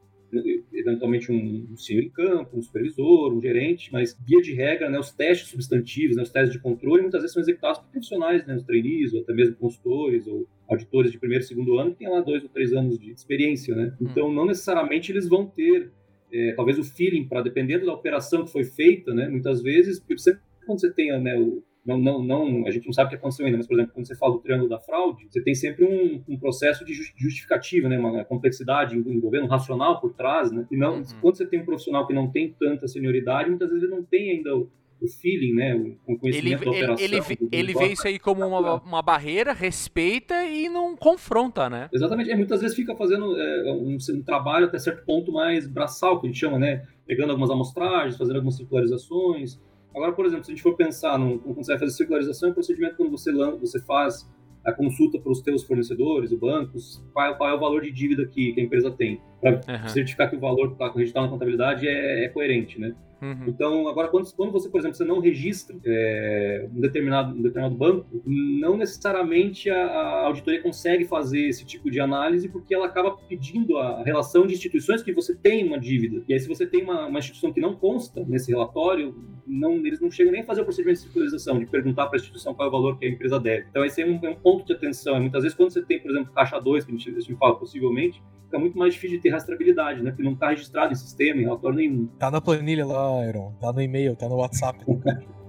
C: eventualmente um, um senhor em campo, um supervisor, um gerente, mas via de regra, né, os testes substantivos, né, os testes de controle, muitas vezes são executados por profissionais, né, os trainees, ou até mesmo consultores, ou auditores de primeiro e segundo ano, que têm lá dois ou três anos de experiência, né? Hum. Então, não necessariamente eles vão ter é, talvez o feeling para dependendo da operação que foi feita, né? Muitas vezes, porque você, quando você tem né, o, não, não, não, a gente não sabe o que aconteceu ainda, mas, por exemplo, quando você fala do triângulo da fraude, você tem sempre um, um processo de justificativa, né, uma complexidade envolvendo um racional por trás, né, e não, uhum. quando você tem um profissional que não tem tanta senioridade, muitas vezes ele não tem ainda o, o feeling, né, o conhecimento
B: ele, da operação. Ele, ele, ele vê isso aí como uma, uma barreira, respeita e não confronta, né?
C: Exatamente. É, muitas vezes fica fazendo é, um, um, trabalho até certo ponto mais braçal, que a gente chama, né? Pegando algumas amostragens, fazendo algumas circularizações. Agora, por exemplo, se a gente for pensar num, quando você vai fazer circularização, é um procedimento quando você, você faz a consulta para os teus fornecedores, os bancos, qual, qual, é o valor de dívida que, que a empresa tem, para uhum. certificar que o valor que está registrado na contabilidade é, é coerente, né? Uhum. Então, agora, quando, quando você, por exemplo, você não registra é, um, determinado, um determinado banco, não necessariamente a, a, auditoria consegue fazer esse tipo de análise porque ela acaba pedindo a relação de instituições que você tem uma dívida. E aí, se você tem uma, uma instituição que não consta nesse relatório, não, eles não chegam nem a fazer o procedimento de circularização, de perguntar para a instituição qual é o valor que a empresa deve. Então, esse é um, é um ponto de atenção. E muitas vezes, quando você tem, por exemplo, caixa 2, que a gente, a gente fala possivelmente, fica muito mais difícil de ter rastreabilidade, né? Porque não está registrado em sistema, em relatório nenhum.
D: Tá na planilha lá, Aaron. Tá no e-mail, tá no WhatsApp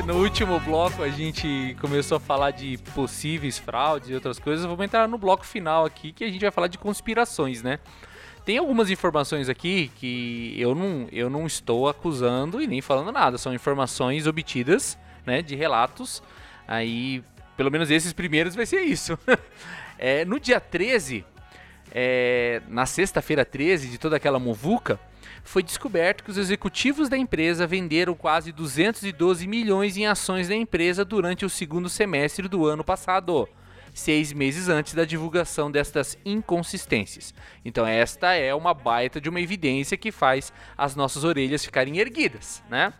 B: no último bloco a gente começou a falar de possíveis fraudes e outras coisas, vamos entrar no bloco final aqui que a gente vai falar de conspirações, né? Tem algumas informações aqui que eu não, eu não estou acusando e nem falando nada, são informações obtidas, né, de relatos. Aí, pelo menos esses primeiros vai ser isso. é, no dia 13, é, na sexta-feira 13 de toda aquela muvuca, foi descoberto que os executivos da empresa venderam quase 212 milhões em ações da empresa durante o segundo semestre do ano passado, seis meses antes da divulgação destas inconsistências. Então, esta é uma baita de uma evidência que faz as nossas orelhas ficarem erguidas, né?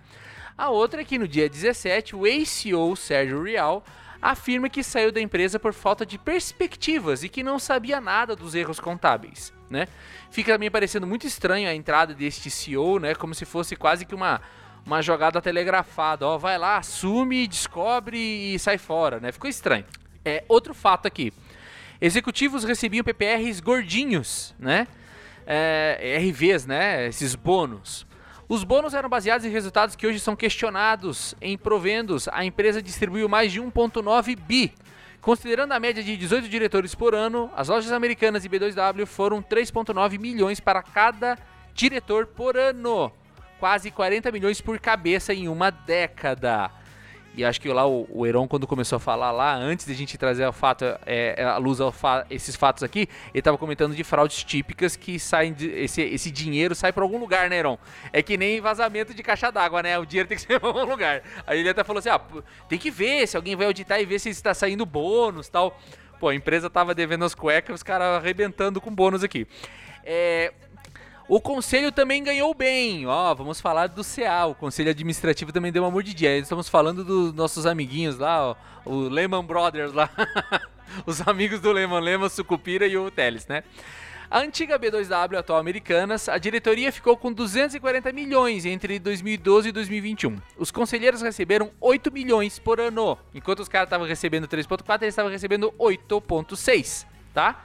B: A outra é que no dia 17, o ACO Sérgio Real afirma que saiu da empresa por falta de perspectivas e que não sabia nada dos erros contábeis, né? Fica também parecendo muito estranho a entrada deste CEO, né? Como se fosse quase que uma, uma jogada telegrafada. Ó, vai lá, assume, descobre e sai fora, né? Ficou estranho. É, outro fato aqui. Executivos recebiam PPRs gordinhos, né? É, RVs, né? Esses bônus. Os bônus eram baseados em resultados que hoje são questionados em provendos. A empresa distribuiu mais de 1,9 bi Considerando a média de 18 diretores por ano, as lojas americanas e B2W foram 3,9 milhões para cada diretor por ano. Quase 40 milhões por cabeça em uma década. E acho que lá o, o Heron, quando começou a falar lá, antes de a gente trazer a, fato, é, é a luz a fa esses fatos aqui, ele estava comentando de fraudes típicas que saem de, esse, esse dinheiro sai para algum lugar, né, Heron? É que nem vazamento de caixa d'água, né? O dinheiro tem que ser para algum lugar. Aí ele até falou assim: ah, tem que ver se alguém vai auditar e ver se está saindo bônus tal. Pô, a empresa tava devendo as cuecas, os caras arrebentando com bônus aqui. É, o conselho também ganhou bem. Ó, vamos falar do CA. O conselho administrativo também deu uma mordidinha. Estamos falando dos nossos amiguinhos lá, ó, o Lehman Brothers lá. Os amigos do Lehman, Lehman, Sucupira e o Teles, né? A antiga B2W, atual Americanas, a diretoria ficou com 240 milhões entre 2012 e 2021. Os conselheiros receberam 8 milhões por ano, enquanto os caras estavam recebendo 3.4, eles estavam recebendo 8.6, tá?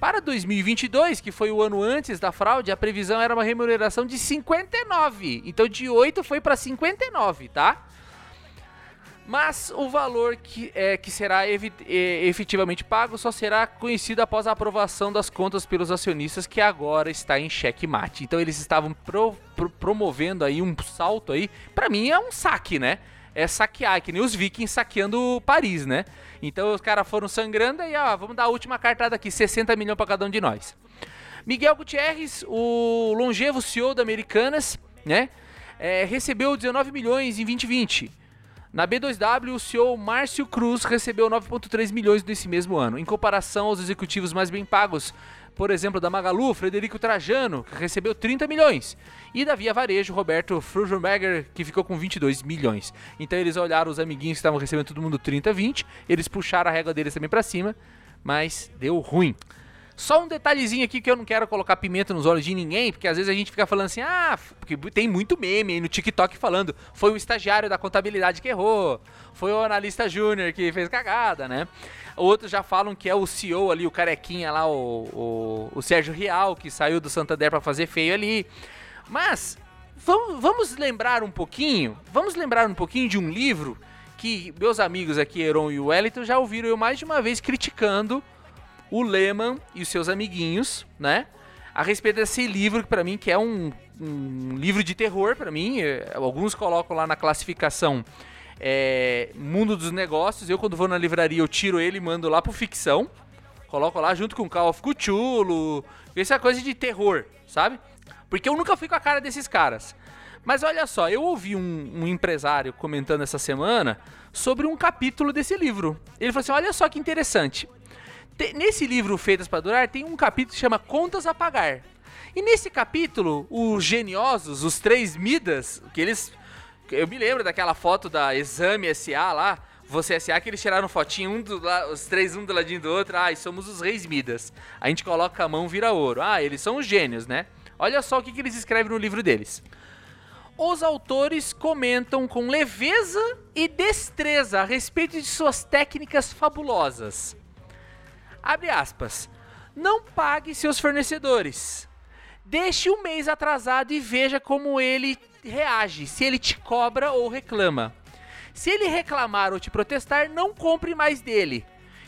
B: Para 2022, que foi o ano antes da fraude, a previsão era uma remuneração de 59. Então de 8 foi para 59, tá? Mas o valor que, é, que será é, efetivamente pago só será conhecido após a aprovação das contas pelos acionistas, que agora está em xeque-mate. Então eles estavam pro, pro, promovendo aí um salto aí. Para mim é um saque, né? É saquear, que nem os vikings saqueando Paris, né? Então os caras foram sangrando e ó, vamos dar a última cartada aqui, 60 milhões para cada um de nós. Miguel Gutierrez, o longevo CEO da Americanas, né? É, recebeu 19 milhões em 2020. Na B2W, o CEO Márcio Cruz recebeu 9,3 milhões nesse mesmo ano. Em comparação aos executivos mais bem pagos, por exemplo, da Magalu, Frederico Trajano, que recebeu 30 milhões, e da Via Varejo, Roberto Frugenberger, que ficou com 22 milhões. Então eles olharam os amiguinhos que estavam recebendo todo mundo 30, 20, eles puxaram a régua deles também para cima, mas deu ruim. Só um detalhezinho aqui que eu não quero colocar pimenta nos olhos de ninguém, porque às vezes a gente fica falando assim, ah, porque tem muito meme aí no TikTok falando, foi o estagiário da contabilidade que errou, foi o analista júnior que fez cagada, né? Outros já falam que é o CEO ali, o carequinha lá, o, o, o Sérgio Real, que saiu do Santander para fazer feio ali. Mas vamos, vamos lembrar um pouquinho, vamos lembrar um pouquinho de um livro que meus amigos aqui, Heron e o Wellington, já ouviram eu mais de uma vez criticando o Lehman e os seus amiguinhos, né? A respeito desse livro que para mim que é um, um livro de terror para mim. É, alguns colocam lá na classificação é, mundo dos negócios. Eu quando vou na livraria eu tiro ele e mando lá pro ficção, Coloco lá junto com Call of Cthulhu. Isso é coisa de terror, sabe? Porque eu nunca fui com a cara desses caras. Mas olha só, eu ouvi um, um, empresário comentando essa semana sobre um capítulo desse livro. Ele falou assim: olha só que interessante. Nesse livro Feitas para Durar, tem um capítulo que chama Contas a Pagar. E nesse capítulo, os geniosos, os três Midas, que eles. Eu me lembro daquela foto da Exame SA lá, você SA, que eles tiraram fotinho, um do, os três um do ladinho do outro. Ah, e somos os reis Midas. A gente coloca a mão, vira ouro. Ah, eles são os gênios, né? Olha só o que, que eles escrevem no livro deles. Os autores comentam com leveza e destreza a respeito de suas técnicas fabulosas. Abre aspas. Não pague seus fornecedores. Deixe o mês atrasado e veja como ele reage, se ele te cobra ou reclama. Se ele reclamar ou te protestar, não compre mais dele.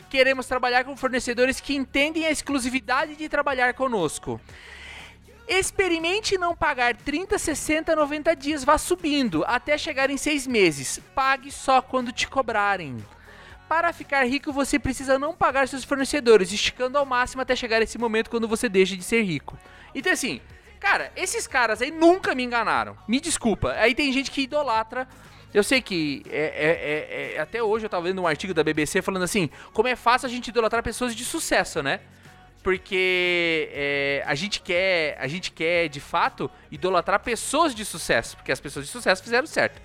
B: Queremos trabalhar com fornecedores que entendem a exclusividade de trabalhar conosco. Experimente não pagar 30, 60, 90 dias, vá subindo até chegar em 6 meses. Pague só quando te cobrarem. Para ficar rico, você precisa não pagar seus fornecedores, esticando ao máximo até chegar esse momento quando você deixa de ser rico. Então, assim, cara, esses caras aí nunca me enganaram. Me desculpa. Aí tem gente que idolatra. Eu sei que é, é, é, é até hoje eu tava vendo um artigo da BBC falando assim: como é fácil a gente idolatrar pessoas de sucesso, né? porque é, a gente quer, a gente quer de fato idolatrar pessoas de sucesso, porque as pessoas de sucesso fizeram certo.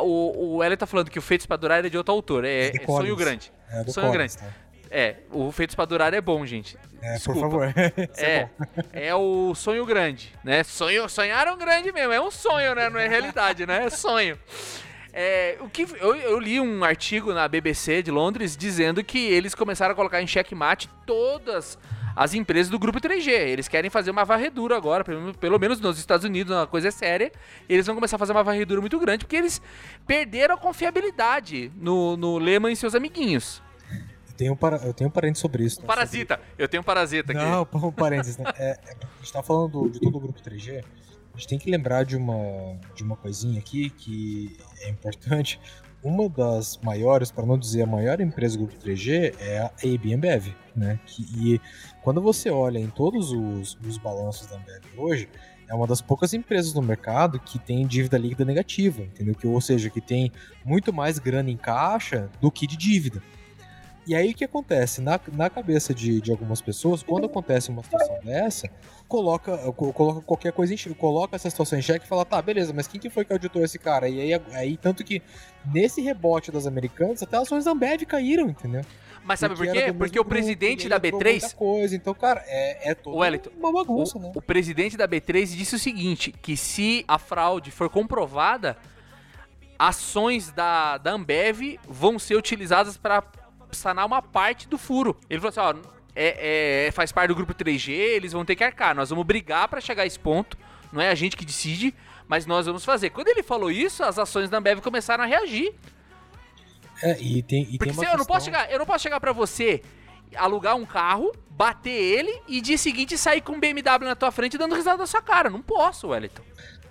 B: O, o Ellen tá falando que o Feitos pra Durar é de outro autor, é, é, é Sonho Grande. É do Sonho Collins, Grande. Tá? É, o Feitos pra Durar é bom, gente.
D: É, Desculpa. por favor.
B: é, é, é, o sonho grande, né? Sonho, sonharam grande mesmo, é um sonho, né? Não é realidade, né? É sonho. É, o que eu, eu, li um artigo na BBC de Londres dizendo que eles começaram a colocar em xeque-mate todas as empresas do grupo 3G. Eles querem fazer uma varredura agora, pelo, menos nos Estados Unidos, uma coisa é séria. Eles vão começar a fazer uma varredura muito grande porque eles perderam a confiabilidade no, no Lehman e seus amiguinhos.
D: Eu tenho, para, eu tenho um parênteses sobre isso.
B: Né? Parasita. Sobre... Eu tenho um parasita aqui.
D: Não, um parênteses. Né? É, é, a gente tá falando do, de todo o grupo 3G. A gente tem que lembrar de uma, de uma coisinha aqui que é importante. Uma das maiores, para não dizer a maior empresa do grupo 3G, é a Ambev, né? Que, e quando você olha em todos os, os balanços da Ambev hoje, é uma das poucas empresas no mercado que tem dívida líquida negativa, entendeu? Que, ou seja, que tem muito mais grana em caixa do que de dívida. E aí o que acontece? Na, na cabeça de, de algumas pessoas, quando acontece uma situação dessa, coloca, coloca qualquer coisa em coloca essa situação em xeque e fala, tá, beleza, mas quem que foi que auditou esse cara? E aí, aí tanto que nesse rebote das americanas, até as ações da Ambev caíram, entendeu?
B: Mas sabe por quê? Porque o presidente da B3.
D: Coisa. Então, cara, é, é
B: todo Wellington, uma bagunça, o, né? O presidente da B3 disse o seguinte: que se a fraude for comprovada, ações da, da Ambev vão ser utilizadas para sanar uma parte do furo. Ele falou assim: ó, é, é, faz parte do grupo 3G, eles vão ter que arcar. Nós vamos brigar para chegar a esse ponto. Não é a gente que decide, mas nós vamos fazer. Quando ele falou isso, as ações da Ambev começaram a reagir.
D: É, e tem, e
B: Porque
D: tem
B: eu, não posso chegar, eu não posso chegar para você, alugar um carro, bater ele e dia seguinte sair com um BMW na tua frente dando risada na sua cara. Não posso, Wellington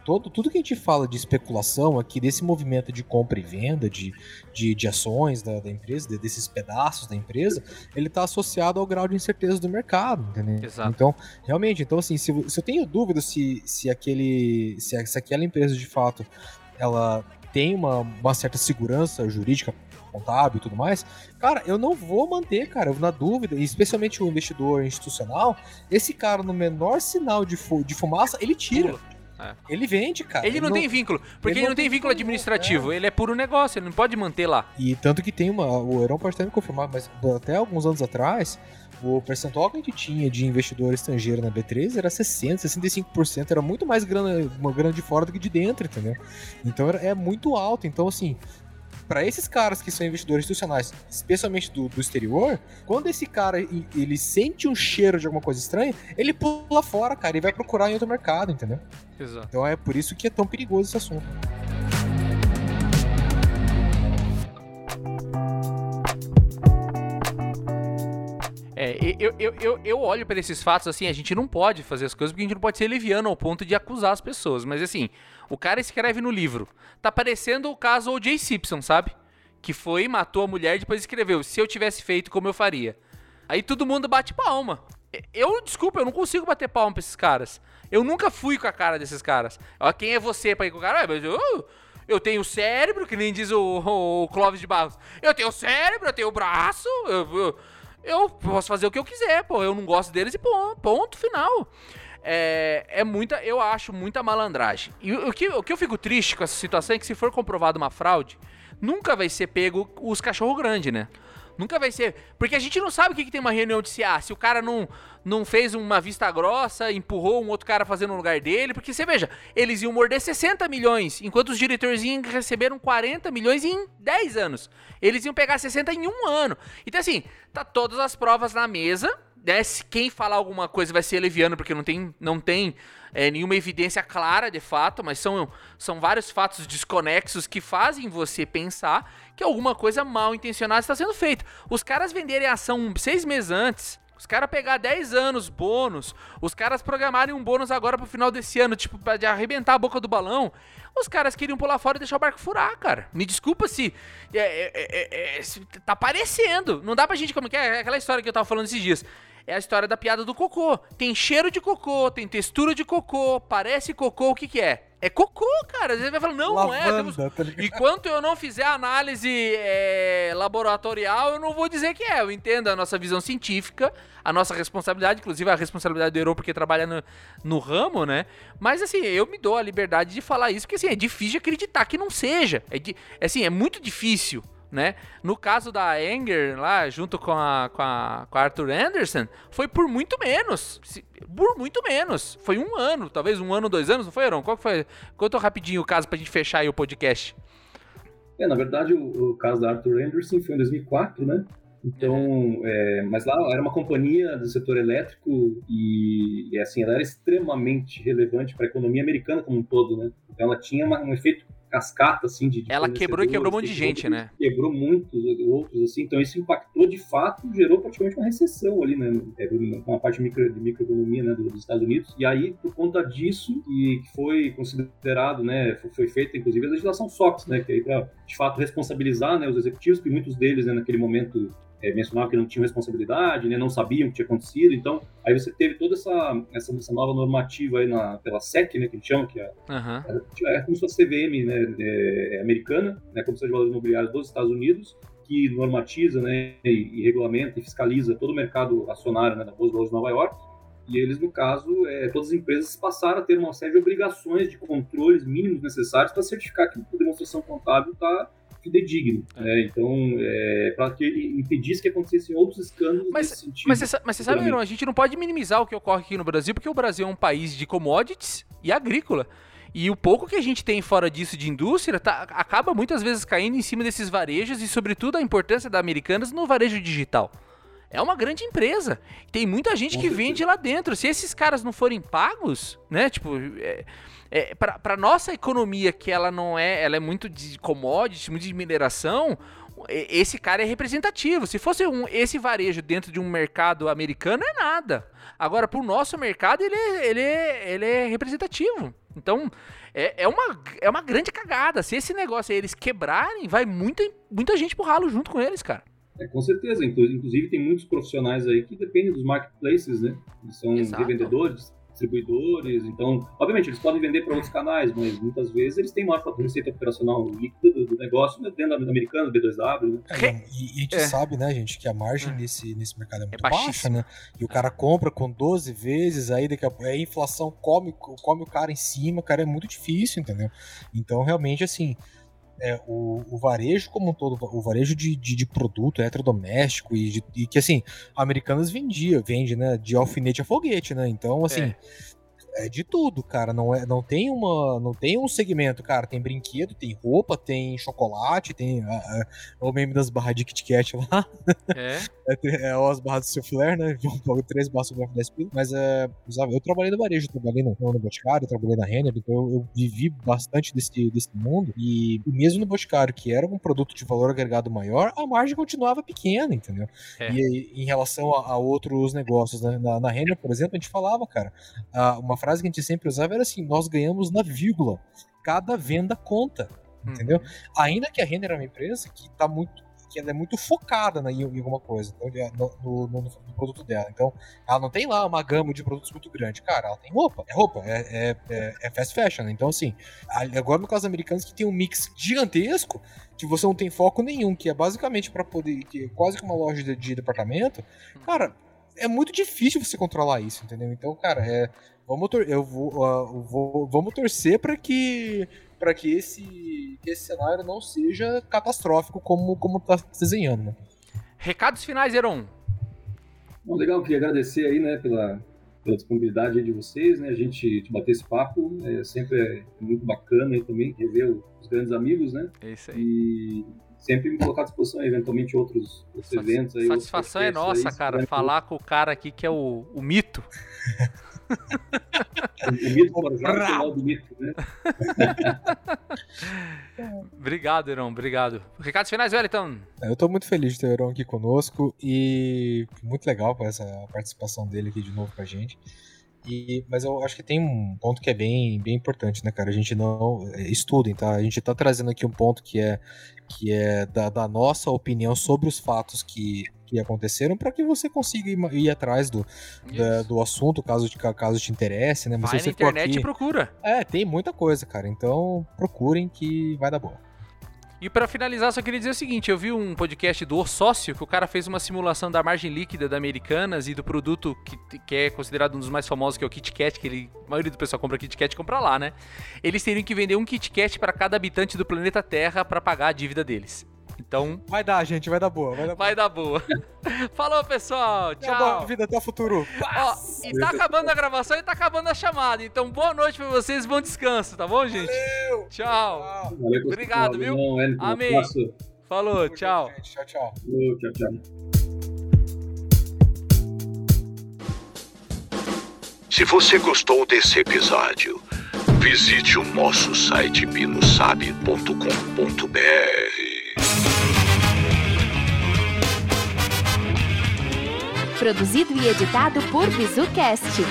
D: todo, tudo que a gente fala de especulação aqui, desse movimento de compra e venda de, de, de ações da, da empresa, de, desses pedaços da empresa, ele está associado ao grau de incerteza do mercado, entendeu?
B: Exato.
D: Então, realmente, então assim, se, se eu tenho dúvida se, se, aquele, se, se aquela empresa de fato ela tem uma, uma certa segurança jurídica contábil e tudo mais, cara, eu não vou manter, cara, na dúvida, especialmente o investidor institucional, esse cara no menor sinal de, fu de fumaça, ele tira. Pula. É. Ele vende, cara.
B: Ele, ele não, não, tem vínculo, porque ele, ele não, tem vínculo administrativo, é. ele é puro negócio, ele não pode manter lá.
D: E tanto que tem uma, o Heron pode até me confirmar, mas até alguns anos atrás, o percentual que a gente tinha de investidor estrangeiro na B3 era 60%, 65%, era muito mais grana, uma grana de fora do que de dentro, entendeu? Então é muito alto, então assim, para esses caras que são investidores institucionais, especialmente do, do, exterior, quando esse cara ele sente um cheiro de alguma coisa estranha, ele pula fora, cara, e vai procurar em outro mercado, entendeu?
B: Exato.
D: Então é por isso que é tão perigoso esse assunto.
B: Eu, eu, eu, eu olho para esses fatos assim, a gente não pode fazer as coisas porque a gente não pode ser leviano ao ponto de acusar as pessoas. Mas assim, o cara escreve no livro. Tá parecendo o caso O.J. Simpson, sabe? Que foi, matou a mulher e depois escreveu: Se eu tivesse feito como eu faria. Aí todo mundo bate palma. Eu, desculpa, eu não consigo bater palma pra esses caras. Eu nunca fui com a cara desses caras. Ó, quem é você pra ir com o cara? Ah, mas eu, eu tenho cérebro, que nem diz o, o, Clóvis de Barros. Eu tenho cérebro, eu tenho braço, eu, eu, eu, posso fazer o que eu quiser, pô. Eu não gosto deles e ponto, final. É, é muita, eu acho muita malandragem. E o, que, o que eu fico triste com essa situação é que se for comprovado uma fraude, nunca vai ser pego os cachorro grande, né? Nunca vai ser. Porque a gente não sabe o que, que tem uma reunião de CA. Se o cara não, não fez uma vista grossa, empurrou um outro cara fazendo no lugar dele. Porque você veja, eles iam morder 60 milhões, enquanto os diretores receberam 40 milhões em 10 anos. Eles iam pegar 60 em um ano. Então, assim, tá todas as provas na mesa. Né? Se quem falar alguma coisa vai ser leviano, porque não tem, não tem é, nenhuma evidência clara de fato, mas são, são vários fatos desconexos que fazem você pensar que alguma coisa mal intencionada está sendo feita. Os caras venderem a ação seis meses antes. Os caras pegar 10 anos bônus, os caras programarem um bônus agora pro final desse ano, tipo, pra arrebentar a boca do balão. Os caras queriam pular fora e deixar o barco furar, cara. Me desculpa se. É, é, é, é se tá parecendo. Não dá pra gente como que é aquela história que eu tava falando esses dias é a história da piada do cocô. Tem cheiro de cocô, tem textura de cocô, parece cocô, o que que é? É cocô, cara. Você vai falar, não, Lavanda, não é. Temos... Tá Enquanto eu não fizer análise é, laboratorial, eu não vou dizer que é. Eu entendo a nossa visão científica, a nossa responsabilidade, inclusive a responsabilidade do Euro, porque trabalha no, no, ramo, né? Mas assim, eu me dou a liberdade de falar isso, porque assim, é difícil de acreditar que não seja. É, de, assim, é muito difícil né? No caso da Anger, lá, junto com a, com a, com a Arthur Anderson, foi por muito menos. Por muito menos. Foi um ano, talvez um ano, dois anos, não foi, Aaron? Qual que foi? Conta rapidinho o caso pra gente fechar aí o podcast.
C: É, na verdade, o, o caso da Arthur Anderson foi em 2004, né? Então, é, mas lá era uma companhia do setor elétrico e, e assim, ela era extremamente relevante para a economia americana como um todo, né? Então ela tinha uma, um efeito cascata, assim, de, de
B: Ela quebrou e quebrou um monte de gente, né?
C: Quebrou muitos outros, assim, então isso impactou de fato, gerou praticamente uma recessão ali, né, com a parte micro, de microeconomia, né, dos Estados Unidos, e aí, por conta disso, e que foi considerado, né, foi feita, inclusive, a legislação SOX, né, que aí para, de fato, responsabilizar, né, os executivos, que muitos deles, né, naquele momento, é, mencionavam que não tinham responsabilidade, né, não sabiam o que tinha acontecido. Então, aí você teve toda essa, essa, essa nova normativa aí na, pela SEC, né, que a gente chama, que é, uhum. é, é como se fosse a CVM né, é, americana, né, Comissão de Valores Imobiliários dos Estados Unidos, que normatiza né, e, e, regulamenta e fiscaliza todo o mercado acionário né, da Bolsa de Valores de Nova York. E eles, no caso, é, todas as empresas passaram a ter uma série de obrigações de controles mínimos necessários para certificar que a demonstração contábil está fidedigno. É. Né? Então, é, para que impedisse que acontecessem outros escândalos
B: mas, nesse sentido. Mas você, mas você sabe, a gente não pode minimizar o que ocorre aqui no Brasil, porque o Brasil é um país de commodities e agrícola. E o pouco que a gente tem fora disso de indústria tá, acaba muitas vezes caindo em cima desses varejos e, sobretudo, a importância da Americanas no varejo digital. É uma grande empresa. Tem muita gente que vende lá dentro. Se esses caras não forem pagos, né? Tipo, é, é, para nossa economia, que ela não é, ela é muito de commodity, muito de mineração, esse cara é representativo. Se fosse um, esse varejo dentro de um mercado americano, é nada. Agora, para o nosso mercado, ele, é, ele, ele é representativo. Então, é, é, uma, é uma grande cagada. Se esse negócio eles quebrarem, vai muita, muita gente pro ralo junto com eles, cara.
C: É, com certeza. Inclusive, tem muitos profissionais aí que dependem dos marketplaces, né? são Exato. revendedores distribuidores. Então, obviamente, eles podem vender para outros canais, mas muitas vezes eles têm maior receita operacional líquida do, do, negócio né, dentro da americana, B2W. Né?
D: É, e, e, a gente é. sabe, né, gente, que a margem é. nesse, nesse mercado é, muito é baixa, né? E o cara compra com 12 vezes, aí daqui a, a inflação come, come o cara em cima, cara, é muito difícil, entendeu? Então, realmente, assim, é, o, o, varejo como um todo, o varejo de, de, de produto eletrodoméstico e, de, e, que assim, americanas vendia, vende, né, de alfinete a foguete, né? Então, assim, é é de tudo, cara. Não, é, não tem uma. Não tem um segmento, cara. Tem brinquedo, tem roupa, tem chocolate, tem a, a, o meme das barras de Kit Kat lá. É. é, é as barras do Soufflé, né? Três barras do 10 pilas. Mas é, eu trabalhei no varejo, eu trabalhei no, no Boticário, eu trabalhei na Renner, então eu, eu, vivi bastante desse, desse mundo. E mesmo no Boticário, que era um produto de valor agregado maior, a margem continuava pequena, entendeu? É. E em relação a, a, outros negócios, né? Na, na Renner, por exemplo, a gente falava, cara, uma frase que a gente sempre usava era assim: nós ganhamos na vírgula. Cada venda conta. Entendeu? Uhum. Ainda que a Renner é uma empresa que está muito que ela é muito focada na, em, alguma coisa então, no, no, no, no, produto dela. Então, ela não tem lá uma gama de produtos muito grande. Cara, ela tem roupa. É roupa, é, é, é, é fast fashion. Então, assim, agora no caso americanos que tem um mix gigantesco, que você não tem foco nenhum, que é basicamente para poder. que é quase que uma loja de, de departamento, cara, é muito difícil você controlar isso, entendeu? Então, cara, é. Vamos, eu vou, uh, vou, vamos torcer para que para que esse, que esse cenário não seja catastrófico como como tá desenhando, né?
B: Recados finais, Heron.
C: Bom, legal, queria agradecer aí, né, pela, pela disponibilidade de vocês, né, a gente bater esse papo, é sempre é muito bacana aí também, rever os grandes amigos, né?
B: É isso aí.
C: E sempre me colocar à disposição, eventualmente, outros, outros eventos aí.
B: Satisfação é nossa, aí, cara, falar com o cara aqui que é o, o mito.
C: mito, né?
B: obrigado, Heron, obrigado. Recados finais, Wellington.
D: Eu tô muito feliz de ter o Heron aqui conosco e muito legal com essa participação dele aqui de novo com a gente. E, mas eu acho que tem um ponto que é bem, bem importante, né, cara? A gente não. É, estudem, tá? A gente tá trazendo aqui um ponto que é, que é da, da nossa opinião sobre os fatos que, que aconteceram para que você consiga ir, ir atrás do, da, do assunto, caso te, caso te interesse, né?
B: Mas vai na internet aqui, e procura.
D: É, tem muita coisa, cara. Então procurem que vai dar boa.
B: E para finalizar, só queria dizer o seguinte: eu vi um podcast do Sócio que o cara fez uma simulação da margem líquida da Americanas e do produto que, que é considerado um dos mais famosos, que é o Kit Kat, que ele, a maioria do pessoal compra Kit Kat compra lá, né? Eles teriam que vender um Kit Kat para cada habitante do planeta Terra para pagar a dívida deles. Então.
D: Vai dar, gente, vai dar boa.
B: Vai dar, vai dar boa. Falou, pessoal. Tchau. Boa
D: vida até o futuro.
B: Ó, e tá acabando a gravação e tá acabando a chamada. Então, boa noite pra vocês, bom descanso, tá bom, gente?
D: Valeu.
B: Tchau. Valeu, Obrigado, viu? Amém. Falou, tchau.
D: Tchau, tchau.
C: Tchau, tchau.
E: Se você gostou desse episódio, visite o nosso site binosabe.com.br.
A: Produzido e editado por BizuCast.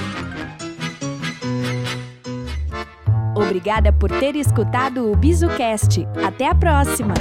A: Obrigada por ter escutado o BizuCast. Até a próxima!